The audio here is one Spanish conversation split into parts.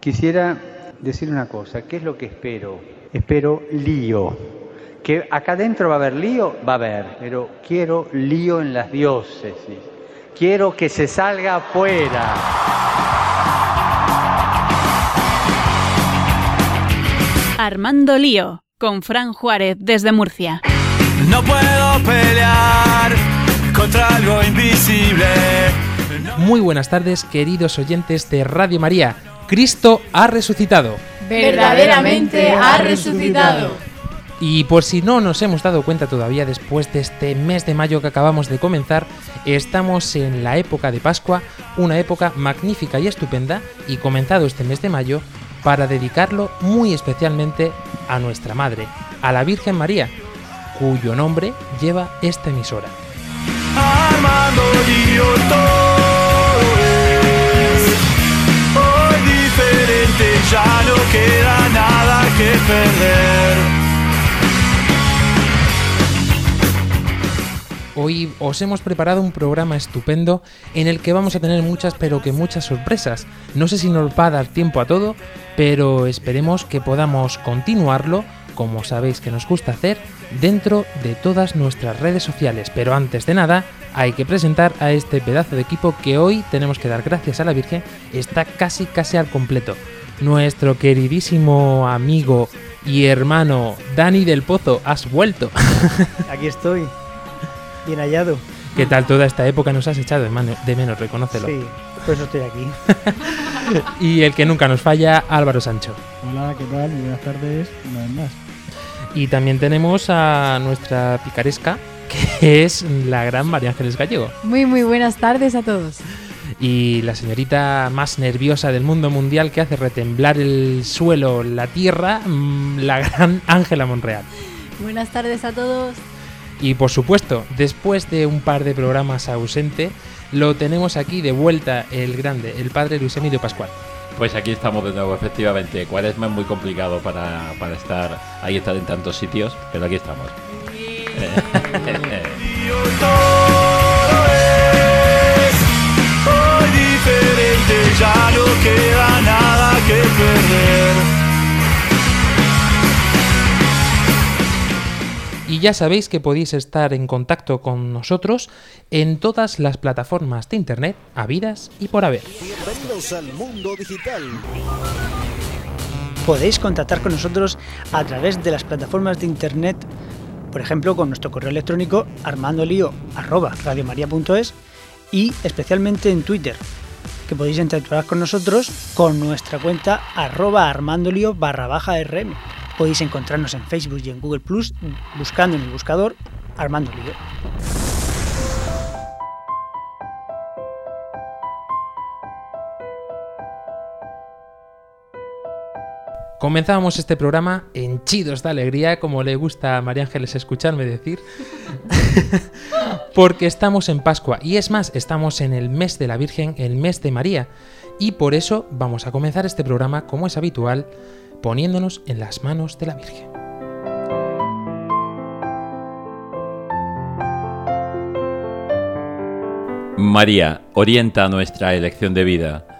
Quisiera decir una cosa, ¿qué es lo que espero? Espero lío. Que acá adentro va a haber lío, va a haber, pero quiero lío en las diócesis. Quiero que se salga afuera. Armando Lío, con Fran Juárez desde Murcia. No puedo pelear contra algo invisible. Muy buenas tardes, queridos oyentes de Radio María. Cristo ha resucitado. Verdaderamente ha resucitado. Y por si no nos hemos dado cuenta todavía después de este mes de mayo que acabamos de comenzar, estamos en la época de Pascua, una época magnífica y estupenda, y comenzado este mes de mayo, para dedicarlo muy especialmente a nuestra Madre, a la Virgen María, cuyo nombre lleva esta emisora. Armando ya no queda nada que perder. Hoy os hemos preparado un programa estupendo en el que vamos a tener muchas pero que muchas sorpresas. No sé si nos va a dar tiempo a todo, pero esperemos que podamos continuarlo, como sabéis que nos gusta hacer, dentro de todas nuestras redes sociales. Pero antes de nada, hay que presentar a este pedazo de equipo que hoy tenemos que dar gracias a la Virgen, está casi casi al completo. Nuestro queridísimo amigo y hermano Dani del Pozo, has vuelto. Aquí estoy. Bien hallado. ¿Qué tal toda esta época nos has echado de, mano- de menos? Reconócelo. Sí, por eso estoy aquí. Y el que nunca nos falla, Álvaro Sancho. Hola, ¿qué tal? Muy buenas tardes, una vez más. Y también tenemos a nuestra picaresca, que es la gran María Ángeles Gallego. Muy, muy buenas tardes a todos. Y la señorita más nerviosa del mundo mundial que hace retemblar el suelo, la tierra, mm, la gran Ángela Monreal. Buenas tardes a todos. Y por supuesto, después de un par de programas ausente, lo tenemos aquí de vuelta el grande, el padre Luis Emilio Pascual. Pues aquí estamos de nuevo, efectivamente. Cuaresma es muy complicado para, para estar ahí estar en tantos sitios, pero aquí estamos. ya no queda nada que perder. Y ya sabéis que podéis estar en contacto con nosotros en todas las plataformas de internet, habidas y por haber. Bienvenidos al mundo digital. Podéis contactar con nosotros a través de las plataformas de internet, por ejemplo, con nuestro correo electrónico armandolio@radiomaria.es y especialmente en Twitter, que podéis interactuar con nosotros con nuestra cuenta arroba armandolio barra baja rm. Podéis encontrarnos en Facebook y en Google Plus buscando en el buscador Armando Lío. Comenzábamos este programa henchidos de alegría, como le gusta a María Ángeles escucharme decir, porque estamos en Pascua y es más, estamos en el mes de la Virgen, el mes de María, y por eso vamos a comenzar este programa, como es habitual, poniéndonos en las manos de la Virgen. María, orienta nuestra elección de vida.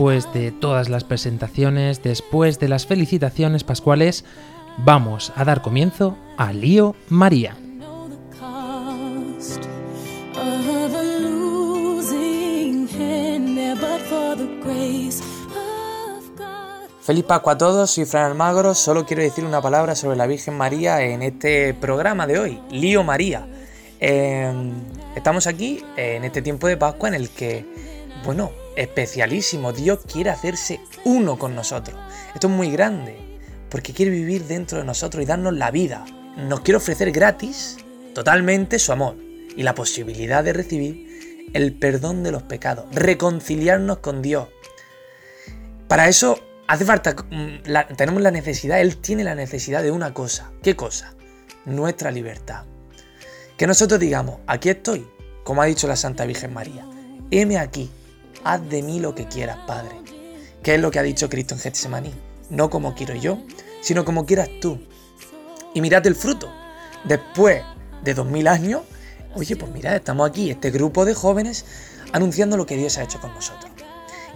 Después de todas las presentaciones, después de las felicitaciones pascuales, vamos a dar comienzo a Lío María. Feliz Pascua a todos, soy Fran Almagro, solo quiero decir una palabra sobre la Virgen María en este programa de hoy, Lío María. Eh, estamos aquí en este tiempo de Pascua en el que, bueno, especialísimo, Dios quiere hacerse uno con nosotros. Esto es muy grande, porque quiere vivir dentro de nosotros y darnos la vida. Nos quiere ofrecer gratis, totalmente, su amor y la posibilidad de recibir el perdón de los pecados, reconciliarnos con Dios. Para eso hace falta, mm, tenemos la necesidad, Él tiene la necesidad de una cosa. ¿Qué cosa? Nuestra libertad. Que nosotros digamos, aquí estoy, como ha dicho la Santa Virgen María, heme aquí, haz de mí lo que quieras, Padre. ¿Qué es lo que ha dicho Cristo en Getsemaní? No como quiero yo, sino como quieras tú. Y mirad el fruto. Después de dos mil años, oye, pues mirad, estamos aquí, este grupo de jóvenes, anunciando lo que Dios ha hecho con nosotros.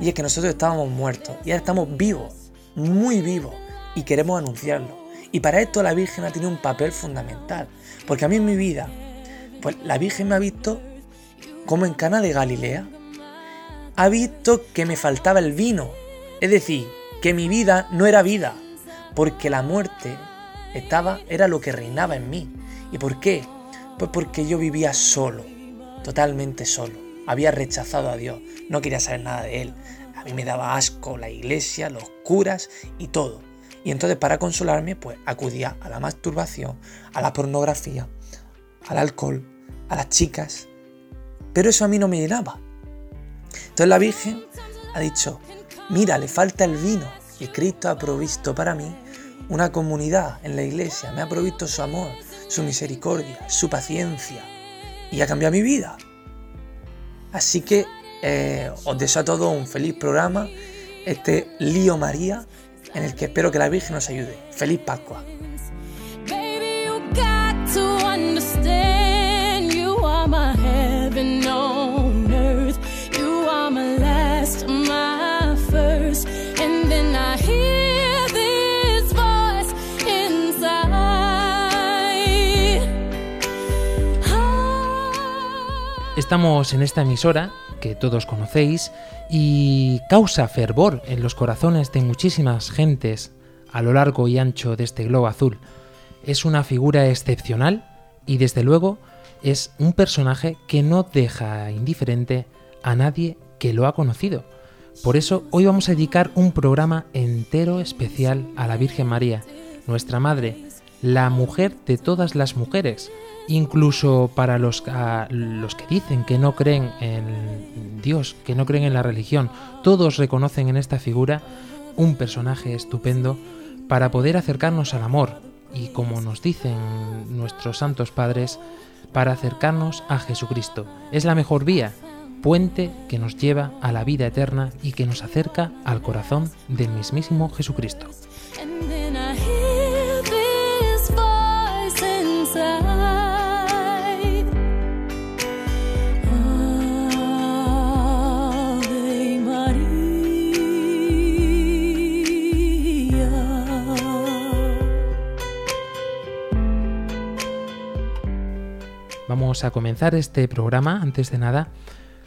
Y es que nosotros estábamos muertos y ahora estamos vivos, muy vivos, y queremos anunciarlo. Y para esto la Virgen ha tenido un papel fundamental. Porque a mí en mi vida, pues la Virgen me ha visto como en Cana de Galilea. Ha visto que me faltaba el vino. Es decir, que mi vida no era vida. Porque la muerte estaba, era lo que reinaba en mí. ¿Y por qué? Pues porque yo vivía solo, totalmente solo. Había rechazado a Dios, no quería saber nada de Él. A mí me daba asco la iglesia, los curas y todo. Y entonces para consolarme, pues acudía a la masturbación, a la pornografía, al alcohol, a las chicas. Pero eso a mí no me llenaba. Entonces la Virgen ha dicho, mira, le falta el vino. Y Cristo ha provisto para mí una comunidad en la iglesia. Me ha provisto su amor, su misericordia, su paciencia. Y ha cambiado mi vida. Así que eh, os deseo a todos un feliz programa. Este Lío María, en el que espero que la Virgen nos ayude. Feliz Pascua. Estamos en esta emisora que todos conocéis y causa fervor en los corazones de muchísimas gentes a lo largo y ancho de este globo azul. Es una figura excepcional y desde luego es un personaje que no deja indiferente a nadie que lo ha conocido. Por eso hoy vamos a dedicar un programa entero especial a la Virgen María, nuestra Madre, la mujer de todas las mujeres, incluso para los, los que dicen que no creen en Dios, que no creen en la religión, todos reconocen en esta figura un personaje estupendo para poder acercarnos al amor y, como nos dicen nuestros santos padres, para acercarnos a Jesucristo. Es la mejor vía, puente que nos lleva a la vida eterna y que nos acerca al corazón del mismísimo Jesucristo. Vamos a comenzar este programa, antes de nada,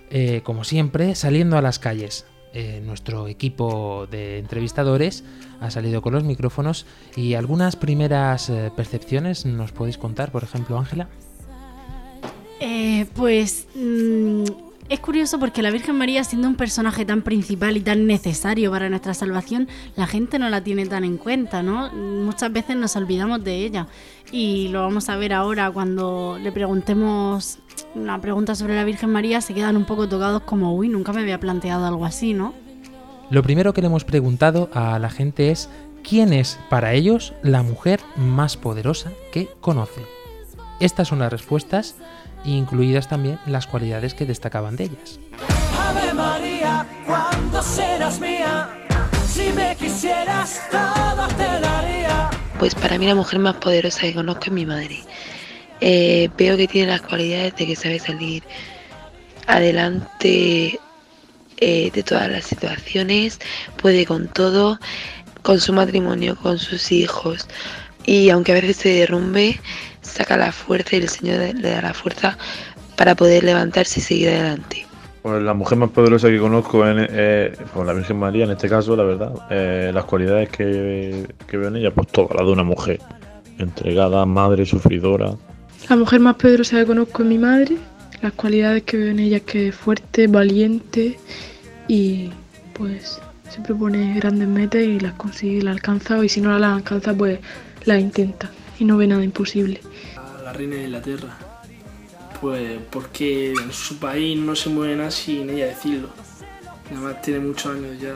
eh, como siempre, saliendo a las calles. Eh, nuestro equipo de entrevistadores ha salido con los micrófonos y algunas primeras eh, percepciones nos podéis contar, por ejemplo, Ángela. Pues mm, es curioso porque la Virgen María, siendo un personaje tan principal y tan necesario para nuestra salvación, la gente no la tiene tan en cuenta, ¿no? Muchas veces nos olvidamos de ella. Y lo vamos a ver ahora cuando le preguntemos una pregunta sobre la Virgen María, se quedan un poco tocados como, uy, nunca me había planteado algo así, ¿no? Lo primero que le hemos preguntado a la gente es quién es para ellos la mujer más poderosa que conoce. Estas son las respuestas, incluidas también las cualidades que destacaban de ellas. Ave María, ¿cuándo serás mía? Si me quisieras, todo te daría. Pues para mí la mujer más poderosa que conozco es mi madre. Eh, veo que tiene las cualidades de que sabe salir adelante eh, de todas las situaciones, puede con todo, con su matrimonio, con sus hijos. Y aunque a veces se derrumbe, saca la fuerza y el Señor le da la fuerza para poder levantarse y seguir adelante. Pues la mujer más poderosa que conozco es eh, pues la Virgen María, en este caso, la verdad. Eh, las cualidades que, que veo en ella, pues todas las de una mujer. Entregada, madre, sufridora. La mujer más poderosa que conozco es mi madre. Las cualidades que veo en ella es que es fuerte, valiente y pues se propone grandes metas y las consigue, las alcanza y si no las alcanza pues las intenta y no ve nada imposible. La reina de Inglaterra. Pues porque en su país no se mueve nada sin ella decirlo. Además tiene muchos años ya.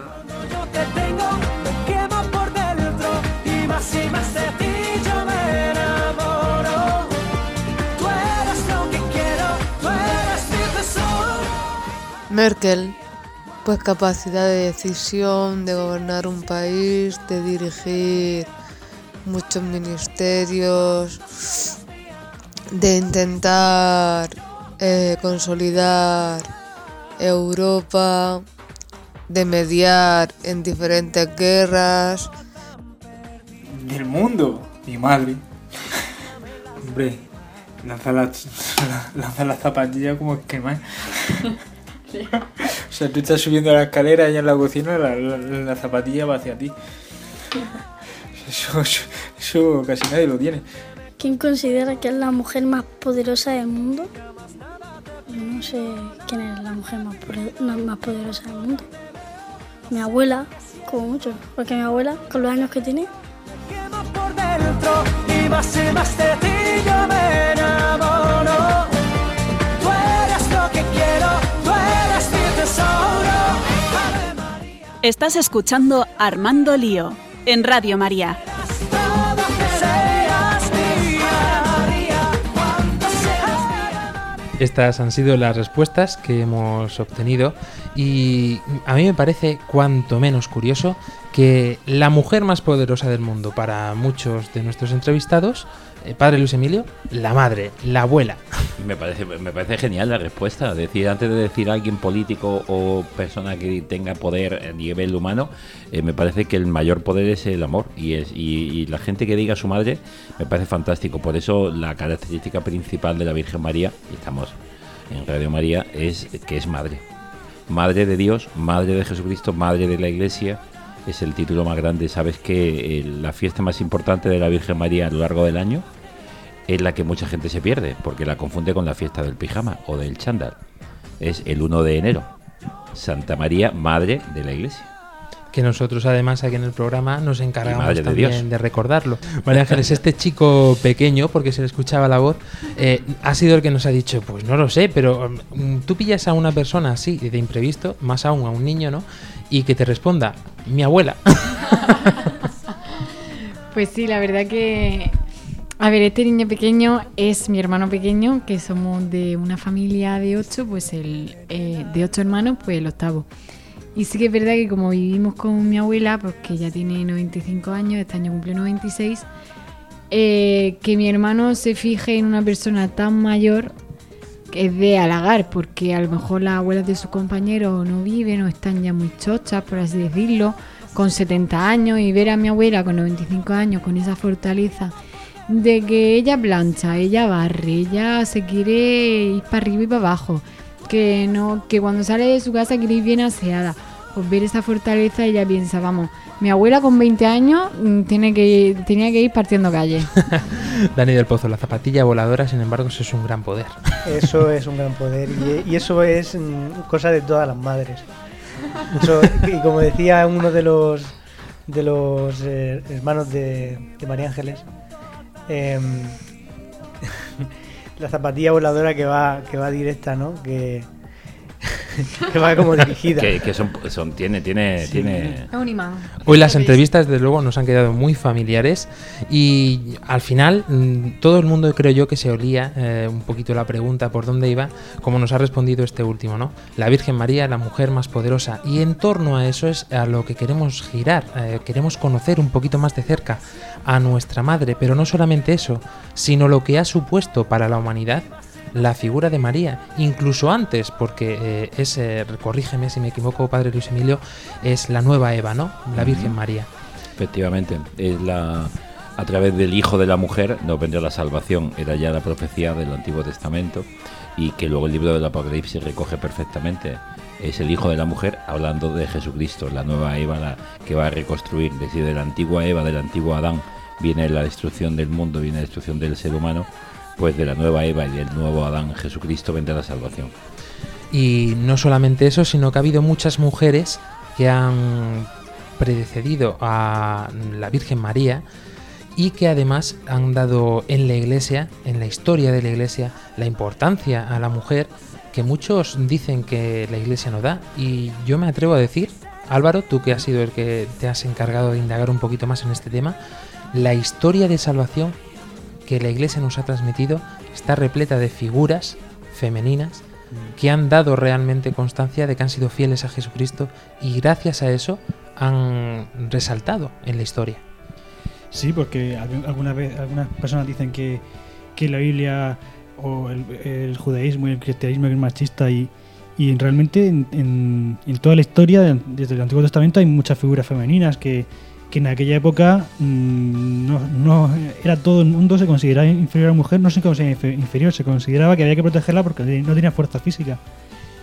Yo te tengo, me quemo por dentro y más y más de ti yo me enamoro. Tú eres lo que quiero, tú eres mi tesoro. Merkel, pues capacidad de decisión, de gobernar un país, de dirigir muchos ministerios, de intentar eh, consolidar Europa, de mediar en diferentes guerras. Del mundo, mi madre. Hombre, lanza las lanza la zapatillas como es que más. O sea, tú estás subiendo la escalera y en la cocina la, la- la zapatilla va hacia ti. Eso, eso, eso casi nadie lo tiene. ¿Quién considera que es la mujer más poderosa del mundo? Yo no sé quién es la mujer más, poderosa del mundo. Mi abuela, como mucho, porque mi abuela, con los años que tiene, por dentro y más y más de ti yo me enamoro. Tú eres lo que quiero, tú eres mi tesoro. Estás escuchando Armando Lío en Radio María. Estas han sido las respuestas que hemos obtenido y a mí me parece cuanto menos curioso que la mujer más poderosa del mundo para muchos de nuestros entrevistados, eh, padre Luis Emilio, la madre, la abuela. Me parece, genial la respuesta. Decir, antes de decir a alguien político o persona que tenga poder a nivel humano, eh, me parece que el mayor poder es el amor. Y, es, y la gente que diga a su madre me parece fantástico. Por eso la característica principal de la Virgen María, y estamos en Radio María, es que es madre. Madre de Dios, madre de Jesucristo, madre de la Iglesia. Es el título más grande. Sabes que eh, la fiesta más importante de la Virgen María a lo largo del año es la que mucha gente se pierde, porque la confunde con la fiesta del pijama o del chándal. Es el 1 de enero. Santa María, Madre de la Iglesia. Que nosotros además aquí en el programa nos encargamos de también Dios. de, recordarlo. María Ángeles, este chico pequeño, porque se le escuchaba la voz, eh, ha sido el que nos ha dicho, pues no lo sé, pero mm, tú pillas a una persona así, de imprevisto, más aún a un niño, ¿no? Y que te responda, mi abuela. Pues sí, la verdad que... A ver, este niño pequeño es mi hermano pequeño, que somos de una familia de ocho, pues el eh, de ocho hermanos, pues el octavo. Y sí que es verdad que como vivimos con mi abuela, pues que ya tiene 95 años, este año cumple 96, eh, que mi hermano se fije en una persona tan mayor que es de halagar, porque a lo mejor las abuelas de sus compañeros no viven o están ya muy chochas, por así decirlo, con 70 años y ver a mi abuela con 95 años con esa fortaleza de que ella plancha, ella barre, ella se quiere ir para arriba y para abajo, que no, que cuando sale de su casa quiere ir bien aseada. Pues ver esa fortaleza ella piensa, vamos, mi abuela con 20 años mm, tiene que, tenía que ir partiendo calle. Dani del Pozo, la zapatilla voladora, sin embargo, eso es un gran poder. Eso es un gran poder y, y eso es mm, cosa de todas las madres. Eso, y como decía uno de los de los eh, hermanos de, de María Ángeles, em, la zapatilla voladora que va que va directa, ¿no? Que, que va como dirigida. Que, que son, son, tiene, tiene, Sí. tiene. Es un imán. Hoy las entrevistas, desde luego, nos han quedado muy familiares y al final mm, todo el mundo creo yo que se olía eh, un poquito la pregunta por dónde iba, como nos ha respondido este último, ¿no? La Virgen María, la mujer más poderosa. Y en torno a eso es a lo que queremos girar, eh, queremos conocer un poquito más de cerca a nuestra madre, pero no solamente eso, sino lo que ha supuesto para la humanidad la figura de María, incluso antes, porque eh, es, eh, corrígeme si me equivoco, padre Luis Emilio, es la nueva Eva, ¿no? La Virgen. María. Efectivamente, es la a través del hijo de la mujer nos vendrá la salvación, era ya la profecía del Antiguo Testamento y que luego el libro del Apocalipsis recoge perfectamente. Es el hijo de la mujer hablando de Jesucristo, la nueva Eva la que va a reconstruir. Es decir, de la antigua Eva, del antiguo Adán, viene la destrucción del mundo, viene la destrucción del ser humano, pues de la nueva Eva y del nuevo Adán, Jesucristo, vendrá la salvación. Y no solamente eso, sino que ha habido muchas mujeres que han predecedido a la Virgen María y que además han dado en la iglesia, en la historia de la iglesia, la importancia a la mujer que muchos dicen que la iglesia no da. Y yo me atrevo a decir, Álvaro, tú que has sido el que te has encargado de indagar un poquito más en este tema, la historia de salvación que la iglesia nos ha transmitido está repleta de figuras femeninas que han dado realmente constancia de que han sido fieles a Jesucristo y gracias a eso han resaltado en la historia. Sí, porque algu- alguna vez, algunas personas dicen que, que la Biblia o el, el judaísmo y el cristianismo es machista y, y realmente en, en- en toda la historia, desde el Antiguo Testamento, hay muchas figuras femeninas que, que en aquella época mm, no, era todo el mundo se consideraba inferior a la mujer, no se consideraba infe- inferior, se consideraba que había que protegerla porque no tenía fuerza física.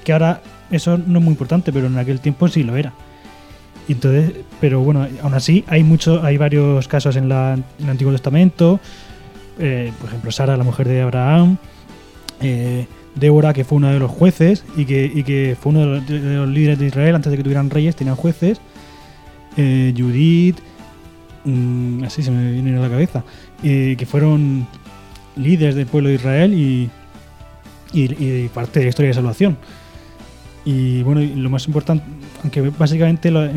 Que ahora eso no es muy importante, pero en aquel tiempo sí lo era. Y entonces, pero bueno, aún así hay mucho, hay varios casos en, la- en el Antiguo Testamento. eh, por ejemplo, Sara, la mujer de Abraham. eh, Débora, que fue uno de los jueces y que, y que fue uno de los, de los líderes de Israel antes de que tuvieran reyes, tenían jueces. Eh, Judith, mm, así se me viene a la cabeza, eh, que fueron líderes del pueblo de Israel y, parte de la historia de salvación. Y bueno, lo más importante, aunque básicamente la-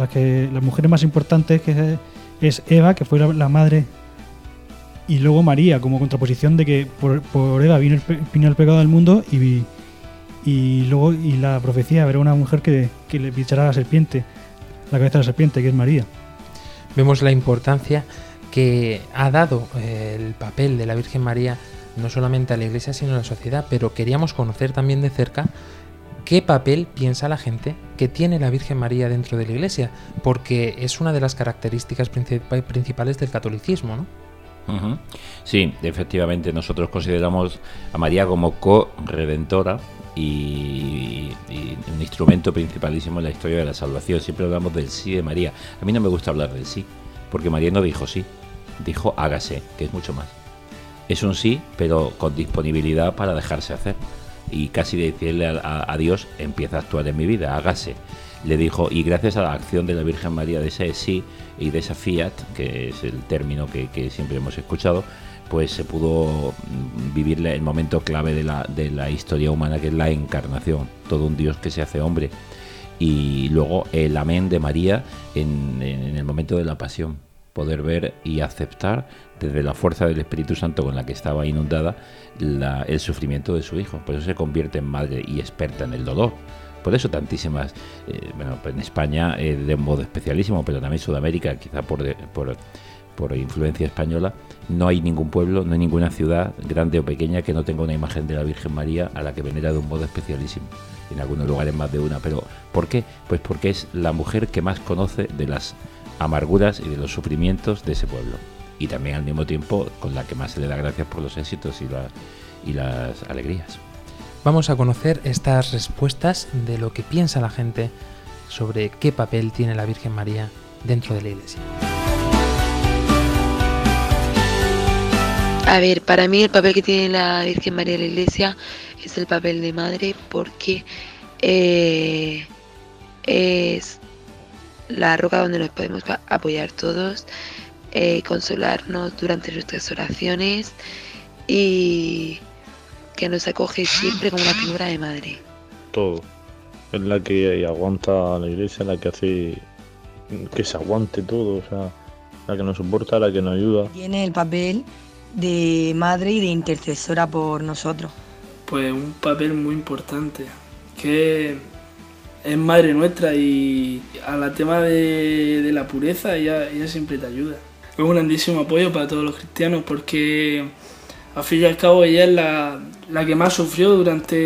las mujeres más importantes que es Eva, que fue la, madre, y luego María, como contraposición de que por, Eva vino el, vino el pecado del mundo y, y luego y la profecía habrá una mujer que, que le pichará a la serpiente, la cabeza de la serpiente, que es María. Vemos la importancia que ha dado eh, el papel de la Virgen María no solamente a la iglesia sino a la sociedad, pero queríamos conocer también de cerca qué papel piensa la gente que tiene la Virgen María dentro de la iglesia, porque es una de las características princip- principales del catolicismo, ¿no? Sí, efectivamente, nosotros consideramos a María como co-redentora y, y un instrumento principalísimo en la historia de la salvación. Siempre hablamos del sí de María. A mí no me gusta hablar del sí, porque María no dijo sí, dijo hágase, que es mucho más. Es un sí, pero con disponibilidad para dejarse hacer. Y casi de decirle a, a- a Dios, empieza a actuar en mi vida, hágase. Le dijo, y gracias a la acción de la Virgen María de ese sí y de esa fiat, que es el término que, que siempre hemos escuchado, pues se pudo mm, vivir el momento clave de la, de la historia humana, que es la encarnación, todo un Dios que se hace hombre. Y luego el amén de María en, en el momento de la pasión, poder ver y aceptar desde la fuerza del Espíritu Santo con la que estaba inundada la- el sufrimiento de su hijo. Por eso se convierte en madre y experta en el dolor. Por eso tantísimas, eh, bueno, en España eh, de un modo especialísimo, pero también Sudamérica, quizá por, de- por, por influencia española, no hay ningún pueblo, no hay ninguna ciudad, grande o pequeña, que no tenga una imagen de la Virgen María a la que venera de un modo especialísimo. En algunos lugares más de una. Pero ¿por qué? Pues porque es la mujer que más conoce de las amarguras y de los sufrimientos de ese pueblo. Y también al mismo tiempo con la que más se le da gracias por los éxitos y, y las alegrías. Vamos a conocer estas respuestas de lo que piensa la gente sobre qué papel tiene la Virgen María dentro de la iglesia. A ver, para mí el papel que tiene la Virgen María en la Iglesia es el papel de madre porque eh, es la roca donde nos podemos apoyar todos, eh, consolarnos durante nuestras oraciones y que nos acoge siempre como una figura de madre. Todo. Es la que aguanta a la iglesia, la que hace que se aguante todo, o sea, la que nos soporta, la que nos ayuda. Tiene el papel de madre y de intercesora por nosotros. Pues un papel muy importante, que es madre nuestra y a la tema de, de la pureza ella, ella siempre te ayuda. Es un grandísimo apoyo para todos los cristianos porque al fin y al cabo ella es la, la que más sufrió durante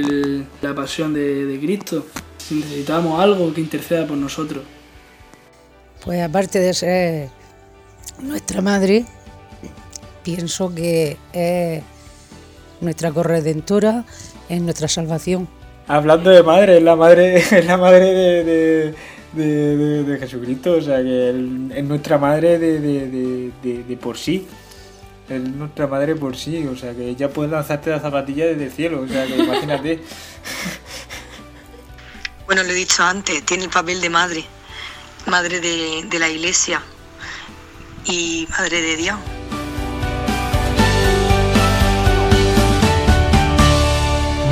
el- la pasión de, de Cristo. Si necesitamos algo que interceda por nosotros. Pues aparte de ser nuestra madre, pienso que es nuestra corredentora, es nuestra salvación. Hablando de madre, es la madre, es la madre de, de, de- de- de Jesucristo, o sea que es nuestra madre de, de- de- de- de por sí. Es nuestra madre por sí, o sea que ella puede lanzarte la zapatilla desde el cielo, o sea que imagínate. Bueno, lo he dicho antes, tiene el papel de madre, madre de, de la iglesia y madre de Dios.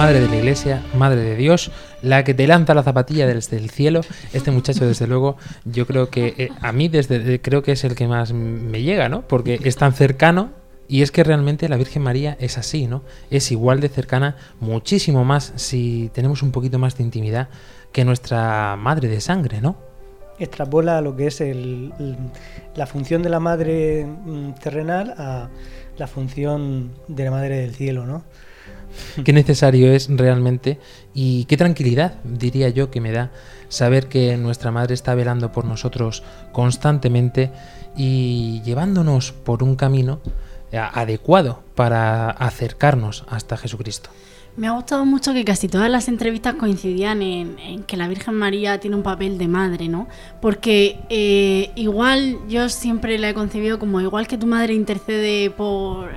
Madre de la iglesia, madre de Dios, la que te lanza la zapatilla desde el cielo. Este muchacho, desde luego, yo creo que eh, a mí desde eh, creo que es el que más me llega, ¿no? Porque es tan cercano y es que realmente la Virgen María es así, ¿no? Es igual de cercana, muchísimo más si tenemos un poquito más de intimidad que nuestra madre de sangre, ¿no? extrapola lo que es el- la función de la madre mm, terrenal a la función de la madre del cielo, ¿no? qué necesario es realmente y qué tranquilidad, diría yo, que me da saber que nuestra madre está velando por nosotros constantemente y llevándonos por un camino eh, adecuado para acercarnos hasta Jesucristo. Me ha gustado mucho que casi todas las entrevistas coincidían en, que la Virgen María tiene un papel de madre, ¿no? Porque eh, igual yo siempre la he concebido como igual que tu madre intercede por,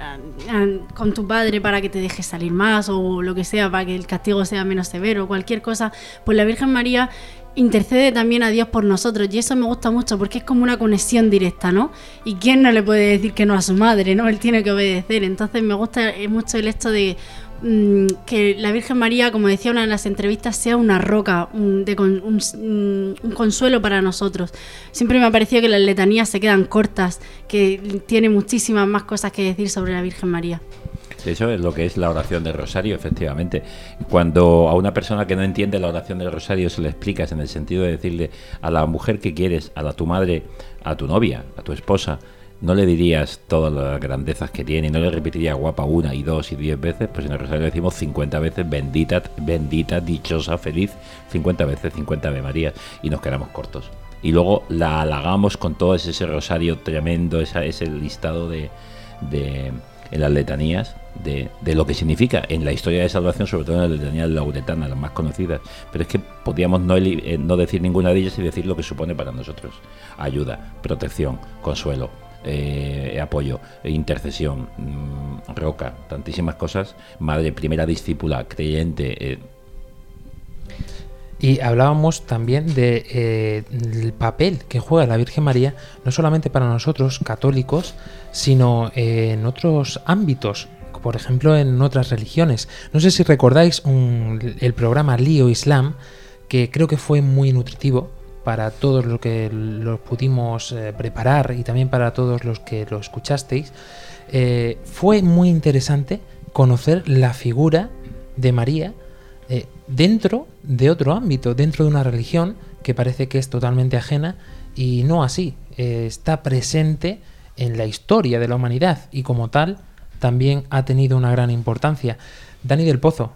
con tu padre para que te dejes salir más o lo que sea, para que el castigo sea menos severo, cualquier cosa, pues la Virgen María intercede también a Dios por nosotros y eso me gusta mucho porque es como una conexión directa, ¿no? Y quién no le puede decir que no a su madre, ¿no? Él tiene que obedecer. Entonces me gusta eh, mucho el hecho de mm, que la Virgen María, como decía una de las entrevistas, sea una roca, un, de un- un consuelo para nosotros. Siempre me ha parecido que las letanías se quedan cortas, que tiene muchísimas más cosas que decir sobre la Virgen María. Eso es lo que es la oración del rosario, efectivamente. Cuando a una persona que no entiende la oración del rosario se le explicas en el sentido de decirle a la mujer que quieres, a la, tu madre, a tu novia, a tu esposa, no le dirías todas las grandezas que tiene, no le repetirías guapa una y dos y diez veces, pues en el rosario le decimos 50 veces bendita, bendita, dichosa, feliz, 50 veces, 50 Ave Marías, y nos quedamos cortos. Y luego la halagamos con todo ese, rosario tremendo, esa, ese listado de, de en las letanías de, de lo que significa en la historia de salvación, sobre todo en las letanías lauretanas, las más conocidas. Pero es que podíamos no, eh, no decir ninguna de ellas y decir lo que supone para nosotros. Ayuda, protección, consuelo, eh, apoyo, intercesión, mm, roca, tantísimas cosas. Madre, primera discípula, creyente. eh, Y hablábamos también eh, el papel que juega la Virgen María, no solamente para nosotros católicos, sino en otros ámbitos, por ejemplo en otras religiones. No sé si recordáis el programa Lío Islam, que creo que fue muy nutritivo para todos los que lo pudimos eh, preparar y también para todos los que lo escuchasteis. Eh, fue muy interesante conocer la figura de María eh, dentro de otro ámbito, dentro de una religión que parece que es totalmente ajena y no así. Está presente en la historia de la humanidad y como tal también ha tenido una gran importancia. Dani del Pozo,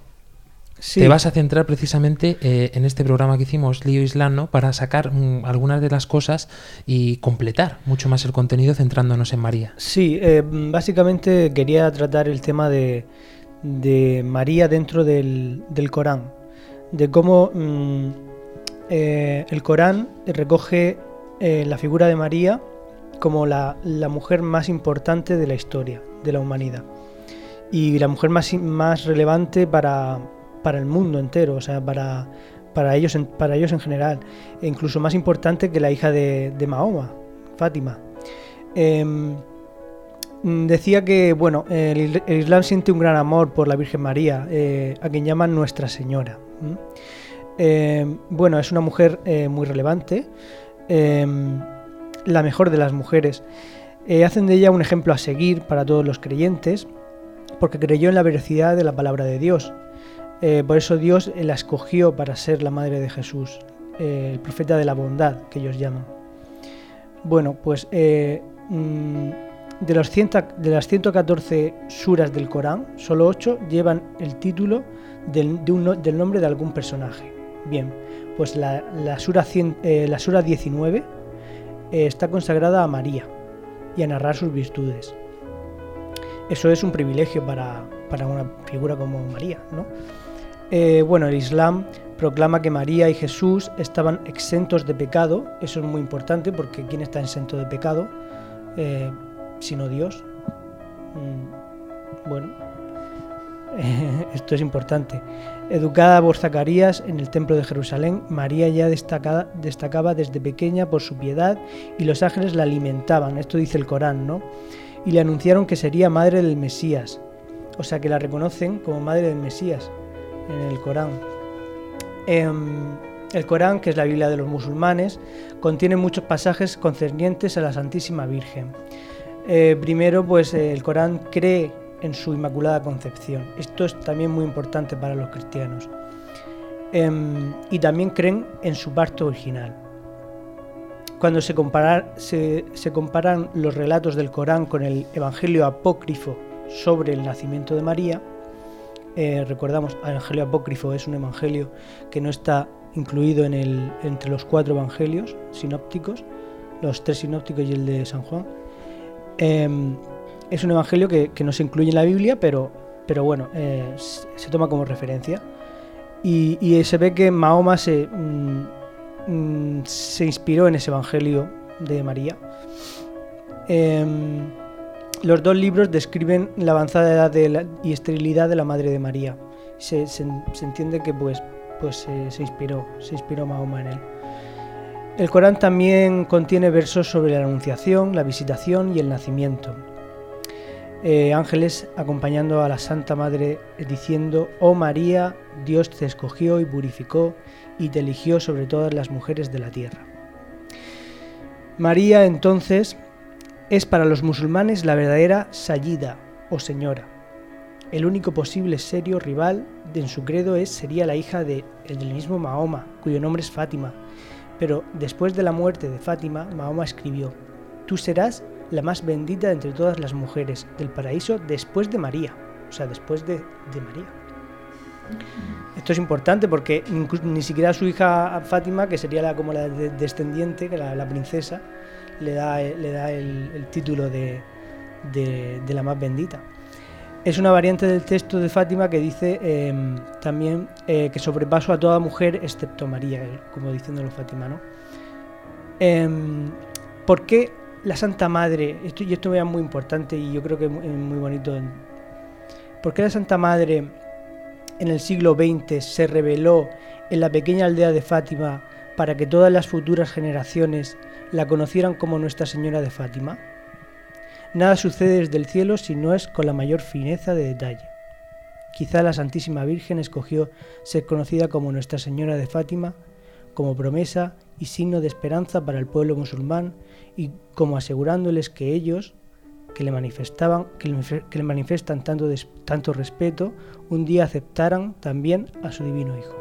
Sí. te vas a centrar precisamente eh, en este programa que hicimos, Lío Islam, ¿no? para sacar mm, algunas de las cosas y completar mucho más el contenido centrándonos en María. Sí, eh, básicamente quería tratar el tema de, de María dentro del, del Corán, de cómo mm, eh, el Corán recoge la figura de María como la, la mujer más importante de la historia de la humanidad y la mujer más, más relevante para, para el mundo entero, o sea, para, para, ellos, en, para ellos en general, e incluso más importante que la hija de, Mahoma, Fátima. Em, decía que bueno, el, Islam siente un gran amor por la Virgen María, eh, a quien llaman Nuestra Señora. Em, bueno, es una mujer eh, muy relevante, em, la mejor de las mujeres. Eh, hacen de ella un ejemplo a seguir para todos los creyentes, porque creyó en la veracidad de la palabra de Dios. Eh, por eso Dios la escogió para ser la madre de Jesús, eh, el profeta de la bondad, que ellos llaman. Bueno, pues eh, de, los 100 de las 114 suras del Corán, solo 8 llevan el título del, del nombre de algún personaje. Bien, pues la, la sura, 100 eh, la sura 19 eh, está consagrada a María y a narrar sus virtudes. Eso es un privilegio para, para una figura como María, ¿no? Eh, bueno, el Islam proclama que María y Jesús estaban exentos de pecado, eso es muy importante porque ¿quién está exento de pecado? Eh, sino Dios. Mm, bueno, esto es importante. Educada por Zacarías en el templo de Jerusalén, María ya destacaba desde pequeña por su piedad y los ángeles la alimentaban, esto dice el Corán, ¿no? Y le anunciaron que sería madre del Mesías, o sea que la reconocen como madre del Mesías en el Corán. Em, el Corán, que es la Biblia de los musulmanes, contiene muchos pasajes concernientes a la Santísima Virgen. Eh, primero, pues el Corán cree en su Inmaculada Concepción. Esto es también muy importante para los cristianos. Em, y también creen en su parto original. Cuando se- se comparan los relatos del Corán con el Evangelio apócrifo sobre el nacimiento de María, eh, recordamos, el Evangelio apócrifo es un evangelio que no está incluido entre los cuatro evangelios sinópticos, los tres sinópticos y el de San Juan. Em, es un evangelio que, no se incluye en la Biblia, pero, pero bueno, eh, se toma como referencia. Y, y se ve que Mahoma se, mm, mm, se inspiró en ese evangelio de María. Em, los dos libros describen la avanzada edad y esterilidad de la madre de María. Se, entiende que pues, pues se- se inspiró, se inspiró Mahoma en él. El Corán también contiene versos sobre la anunciación, la visitación y el nacimiento. Eh, ángeles acompañando a la Santa Madre eh, diciendo, Oh María, Dios te escogió y purificó y te eligió sobre todas las mujeres de la tierra. María entonces es para los musulmanes la verdadera Sayida o señora. El único posible serio rival en su credo es, sería la hija de, el del mismo Mahoma, cuyo nombre es Fátima. Pero después de la muerte de Fátima, Mahoma escribió, Tú serás la más bendita entre todas las mujeres del paraíso después de María. O sea, después de, María. Esto es importante porque ni siquiera su hija Fátima, que sería la, como la de- descendiente, la, la princesa, le da, eh, le da el, título de, de- la más bendita. Es una variante del texto de Fátima que dice em, también eh, que sobrepaso a toda mujer excepto María, eh, como diciéndolo Fátima, ¿no? Em, ¿Por qué la Santa Madre, esto, y esto es muy importante y yo creo que es muy, bonito, ¿por qué la Santa Madre en el siglo XX se reveló en la pequeña aldea de Fátima para que todas las futuras generaciones la conocieran como Nuestra Señora de Fátima? Nada sucede desde el cielo si no es con la mayor fineza de detalle. Quizá la Santísima Virgen escogió ser conocida como Nuestra Señora de Fátima como promesa y signo de esperanza para el pueblo musulmán y como asegurándoles que ellos, que le manifestaban, que le, que le manifiestan tanto, tanto respeto, un día aceptaran también a su divino Hijo.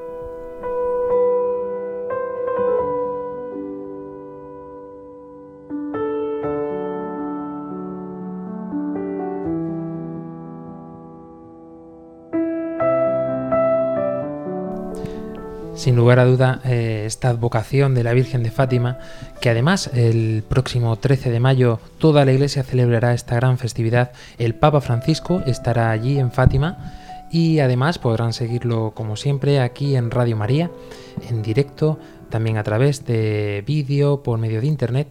Sin lugar a duda, eh, esta advocación de la Virgen de Fátima, que además el próximo 13 de mayo toda la iglesia celebrará esta gran festividad, el Papa Francisco estará allí en Fátima y además podrán seguirlo como siempre aquí en Radio María, en directo, también a través de vídeo, por medio de internet.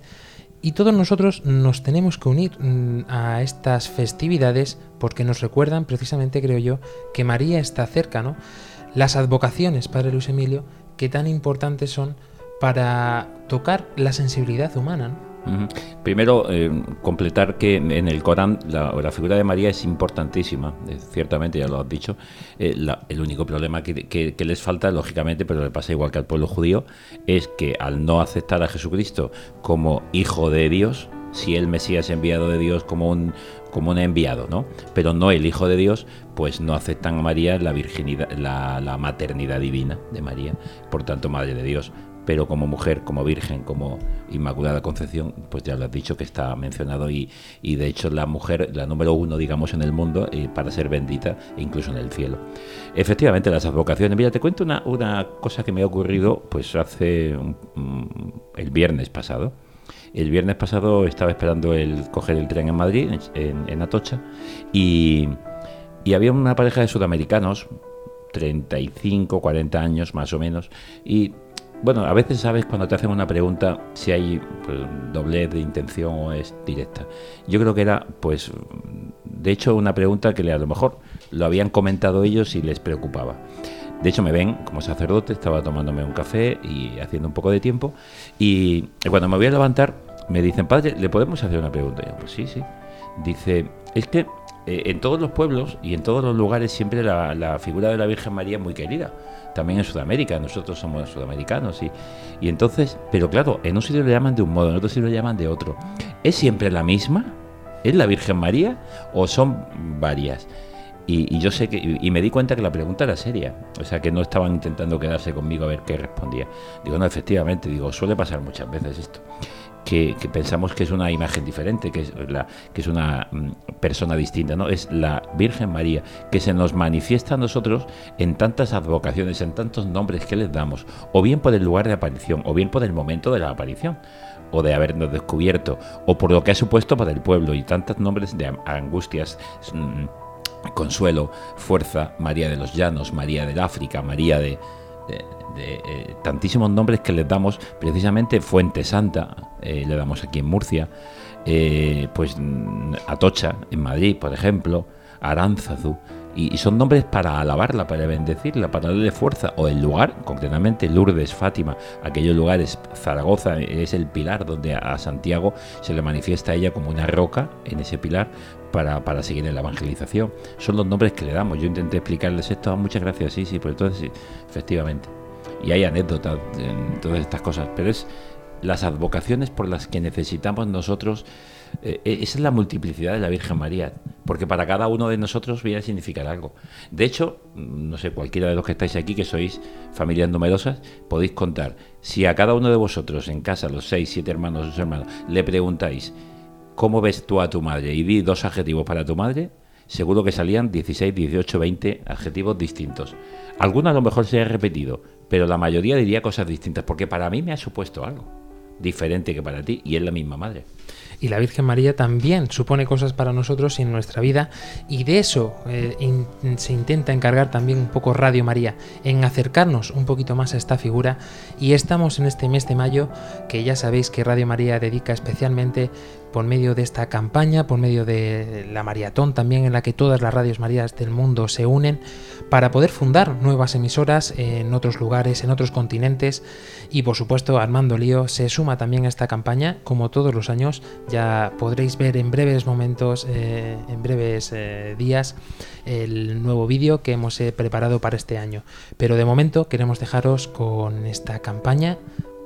Y todos nosotros nos tenemos que unir mm, a estas festividades porque nos recuerdan precisamente, creo yo, que María está cerca, ¿no? Las advocaciones, Padre Luis Emilio, que tan importantes son para tocar la sensibilidad humana. Primero, eh, completar que en el Corán la, figura de María es importantísima, eh, ciertamente, ya lo has dicho. Eh, el único problema que- que les falta, lógicamente, pero le pasa igual que al pueblo judío, es que al no aceptar a Jesucristo como hijo de Dios, si el Mesías enviado de Dios como un, como un enviado, ¿no? Pero no el hijo de Dios, pues no aceptan a María la virginidad, la, maternidad divina de María, por tanto, madre de Dios pero como mujer, como virgen, como Inmaculada Concepción, pues ya lo has dicho que está mencionado y, y de hecho la mujer, la número uno, digamos, en el mundo eh, para ser bendita, incluso en el cielo. Efectivamente, las advocaciones. Mira, te cuento una, una cosa que me ha ocurrido pues hace el viernes pasado. El viernes pasado estaba esperando el coger el tren en Madrid, en, Atocha, y Y había una pareja de sudamericanos, 35, 40 años más o menos, y bueno, a veces sabes cuando te hacen una pregunta si hay pues, doblez de intención o es directa. Yo creo que era, pues, de hecho, una pregunta que a lo mejor lo habían comentado ellos y les preocupaba. De hecho, me ven como sacerdote, estaba tomándome un café y haciendo un poco de tiempo. Y cuando me voy a levantar, me dicen, padre, ¿le podemos hacer una pregunta? Y yo, pues sí, sí. Dice, es que eh, en todos los pueblos y en todos los lugares siempre la, figura de la Virgen María es muy querida. También en Sudamérica, nosotros somos sudamericanos. Y, y entonces, pero claro, en un sitio le llaman de un modo, en otro sitio le llaman de otro. ¿Es siempre la misma? ¿Es la Virgen María o son varias? Y, yo sé que, y, y me di cuenta que la pregunta era seria, o sea que no estaban intentando quedarse conmigo a ver qué respondía. Digo, no, efectivamente, digo, suele pasar muchas veces esto, que, que pensamos que es una imagen diferente, que es, la, que es una mm, persona distinta, ¿no? Es la Virgen María, que se nos manifiesta a nosotros en tantas advocaciones, en tantos nombres que les damos, o bien por el lugar de aparición, o bien por el momento de la aparición o de habernos descubierto, o por lo que ha supuesto para el pueblo, y tantos nombres de angustias, mm, consuelo, fuerza, María de los Llanos, María del África, María de, de, eh, tantísimos nombres que les damos, precisamente Fuente Santa, eh, le damos aquí en Murcia, eh, pues mm, Atocha, en Madrid, por ejemplo, Aránzazu, y, y son nombres para alabarla, para bendecirla, para darle fuerza, o el lugar, concretamente Lourdes, Fátima, aquellos lugares, Zaragoza es el pilar donde a Santiago se le manifiesta a ella como una roca en ese pilar para, para seguir en la evangelización. Son los nombres que le damos. Yo intenté explicarles esto. Ah, muchas gracias, sí, sí, pues entonces sí, efectivamente. Y hay anécdotas en todas estas cosas, pero es las advocaciones por las que necesitamos nosotros. eh, esa es la multiplicidad de la Virgen María, porque para cada uno de nosotros viene a significar algo. De hecho, mm, no sé, cualquiera de los que estáis aquí, que sois familias numerosas, podéis contar. Si a cada uno de vosotros en casa, los seis, siete hermanos, sus hermanos, le preguntáis, ¿cómo ves tú a tu madre? Y di dos adjetivos para tu madre, seguro que salían 16, 18, 20 adjetivos distintos. Algunos a lo mejor se ha repetido, pero la mayoría diría cosas distintas, porque para mí me ha supuesto algo diferente que para ti y es la misma madre. y la Virgen María también supone cosas para nosotros en nuestra vida y de eso eh, se intenta encargar también un poco Radio María, en acercarnos un poquito más a esta figura y estamos en este mes de mayo que ya sabéis que Radio María dedica especialmente por medio de esta campaña, por medio de la maratón también en la que todas las radios marías del mundo se unen para poder fundar nuevas emisoras en otros lugares, en otros continentes. Y por supuesto Armando Lío se suma también a esta campaña como todos los años. Ya podréis ver en breves momentos, eh, en breves eh, días el nuevo vídeo que hemos eh, preparado para este año. Pero de momento queremos dejaros con esta campaña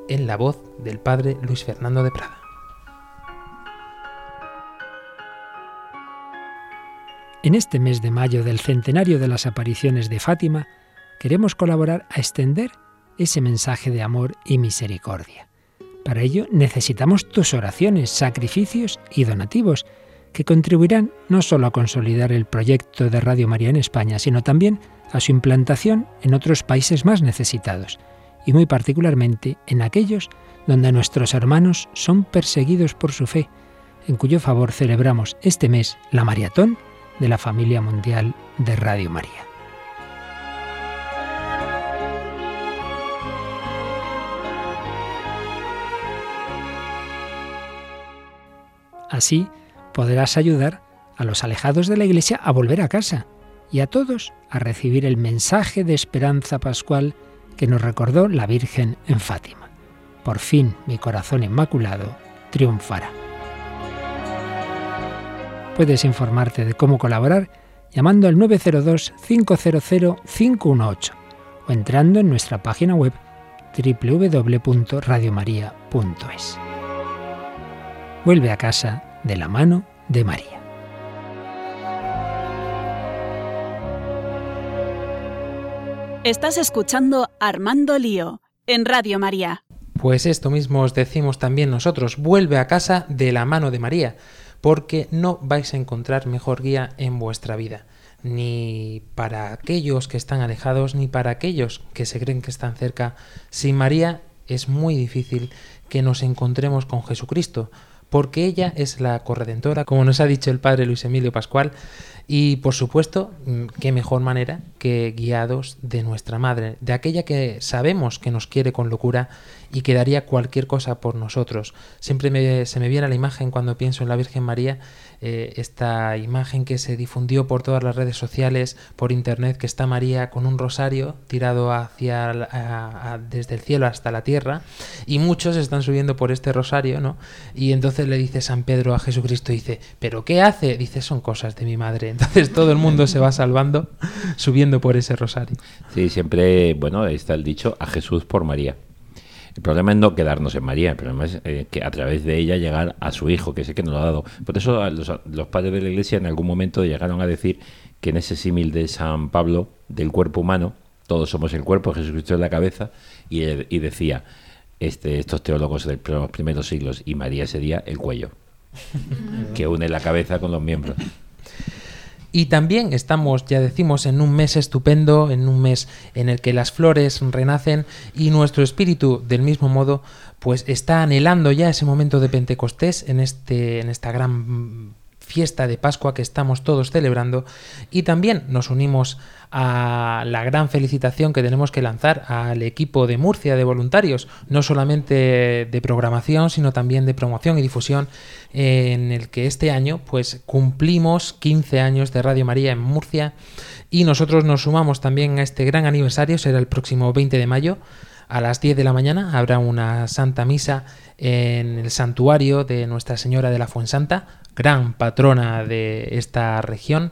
en la voz del padre Luis Fernando de Prada. En este mes de mayo del centenario de las apariciones de Fátima, queremos colaborar a extender ese mensaje de amor y misericordia. Para ello necesitamos tus oraciones, sacrificios y donativos, que contribuirán no solo a consolidar el proyecto de Radio María en España, sino también a su implantación en otros países más necesitados, y muy particularmente en aquellos donde nuestros hermanos son perseguidos por su fe, en cuyo favor celebramos este mes la maratón de la familia mundial de Radio María. Así podrás ayudar a los alejados de la Iglesia a volver a casa y a todos a recibir el mensaje de esperanza pascual que nos recordó la Virgen en Fátima. Por fin mi corazón inmaculado triunfará. Puedes informarte de cómo colaborar llamando al 902-500-518 o entrando en nuestra página web www.radiomaria.es. Vuelve a casa de la mano de María. Estás escuchando Armando Lío en Radio María. Pues esto mismo os decimos también nosotros, vuelve a casa de la mano de María, porque no vais a encontrar mejor guía en vuestra vida, ni para aquellos que están alejados, ni para aquellos que se creen que están cerca. Sin María es muy difícil que nos encontremos con Jesucristo, porque ella es la corredentora, como nos ha dicho el padre Luis Emilio Pascual, y por supuesto, mm, qué mejor manera que guiados de nuestra madre, de aquella que sabemos que nos quiere con locura y que daría cualquier cosa por nosotros. Siempre me- se me viene la imagen cuando pienso en la Virgen María, eh, esta imagen que se difundió por todas las redes sociales, por internet, que está María con un rosario tirado hacia desde el cielo hasta la tierra, y muchos están subiendo por este rosario, ¿no? Y entonces le dice San Pedro a Jesucristo, dice, ¿pero qué hace? Dice, son cosas de mi madre. Entonces todo el mundo se va salvando subiendo por ese rosario. Sí, siempre, bueno, ahí está el dicho, a Jesús por María. El problema es no quedarnos en María, el problema es eh, que a través de ella llegar a su hijo, que sé que nos lo ha dado. Por eso los, los padres de la iglesia en algún momento llegaron a decir que en ese símil de San Pablo, del cuerpo humano, todos somos el cuerpo, Jesucristo es la cabeza, y, y decía este, estos teólogos de los primeros siglos, y María sería el cuello, que une la cabeza con los miembros. Y también estamos, ya decimos, en un mes estupendo, en un mes en el que las flores renacen y nuestro espíritu, del mismo modo, pues está anhelando ya ese momento de Pentecostés en, este, en esta gran fiesta de Pascua que estamos todos celebrando. Y también nos unimos a la gran felicitación que tenemos que lanzar al equipo de Murcia de voluntarios, no solamente de programación, sino también de promoción y difusión, en el que este año pues cumplimos 15 años de Radio María en Murcia y nosotros nos sumamos también a este gran aniversario, será el próximo 20 de mayo. A las 10 de la mañana habrá una Santa Misa en el santuario de Nuestra Señora de la Fuensanta, gran patrona de esta región.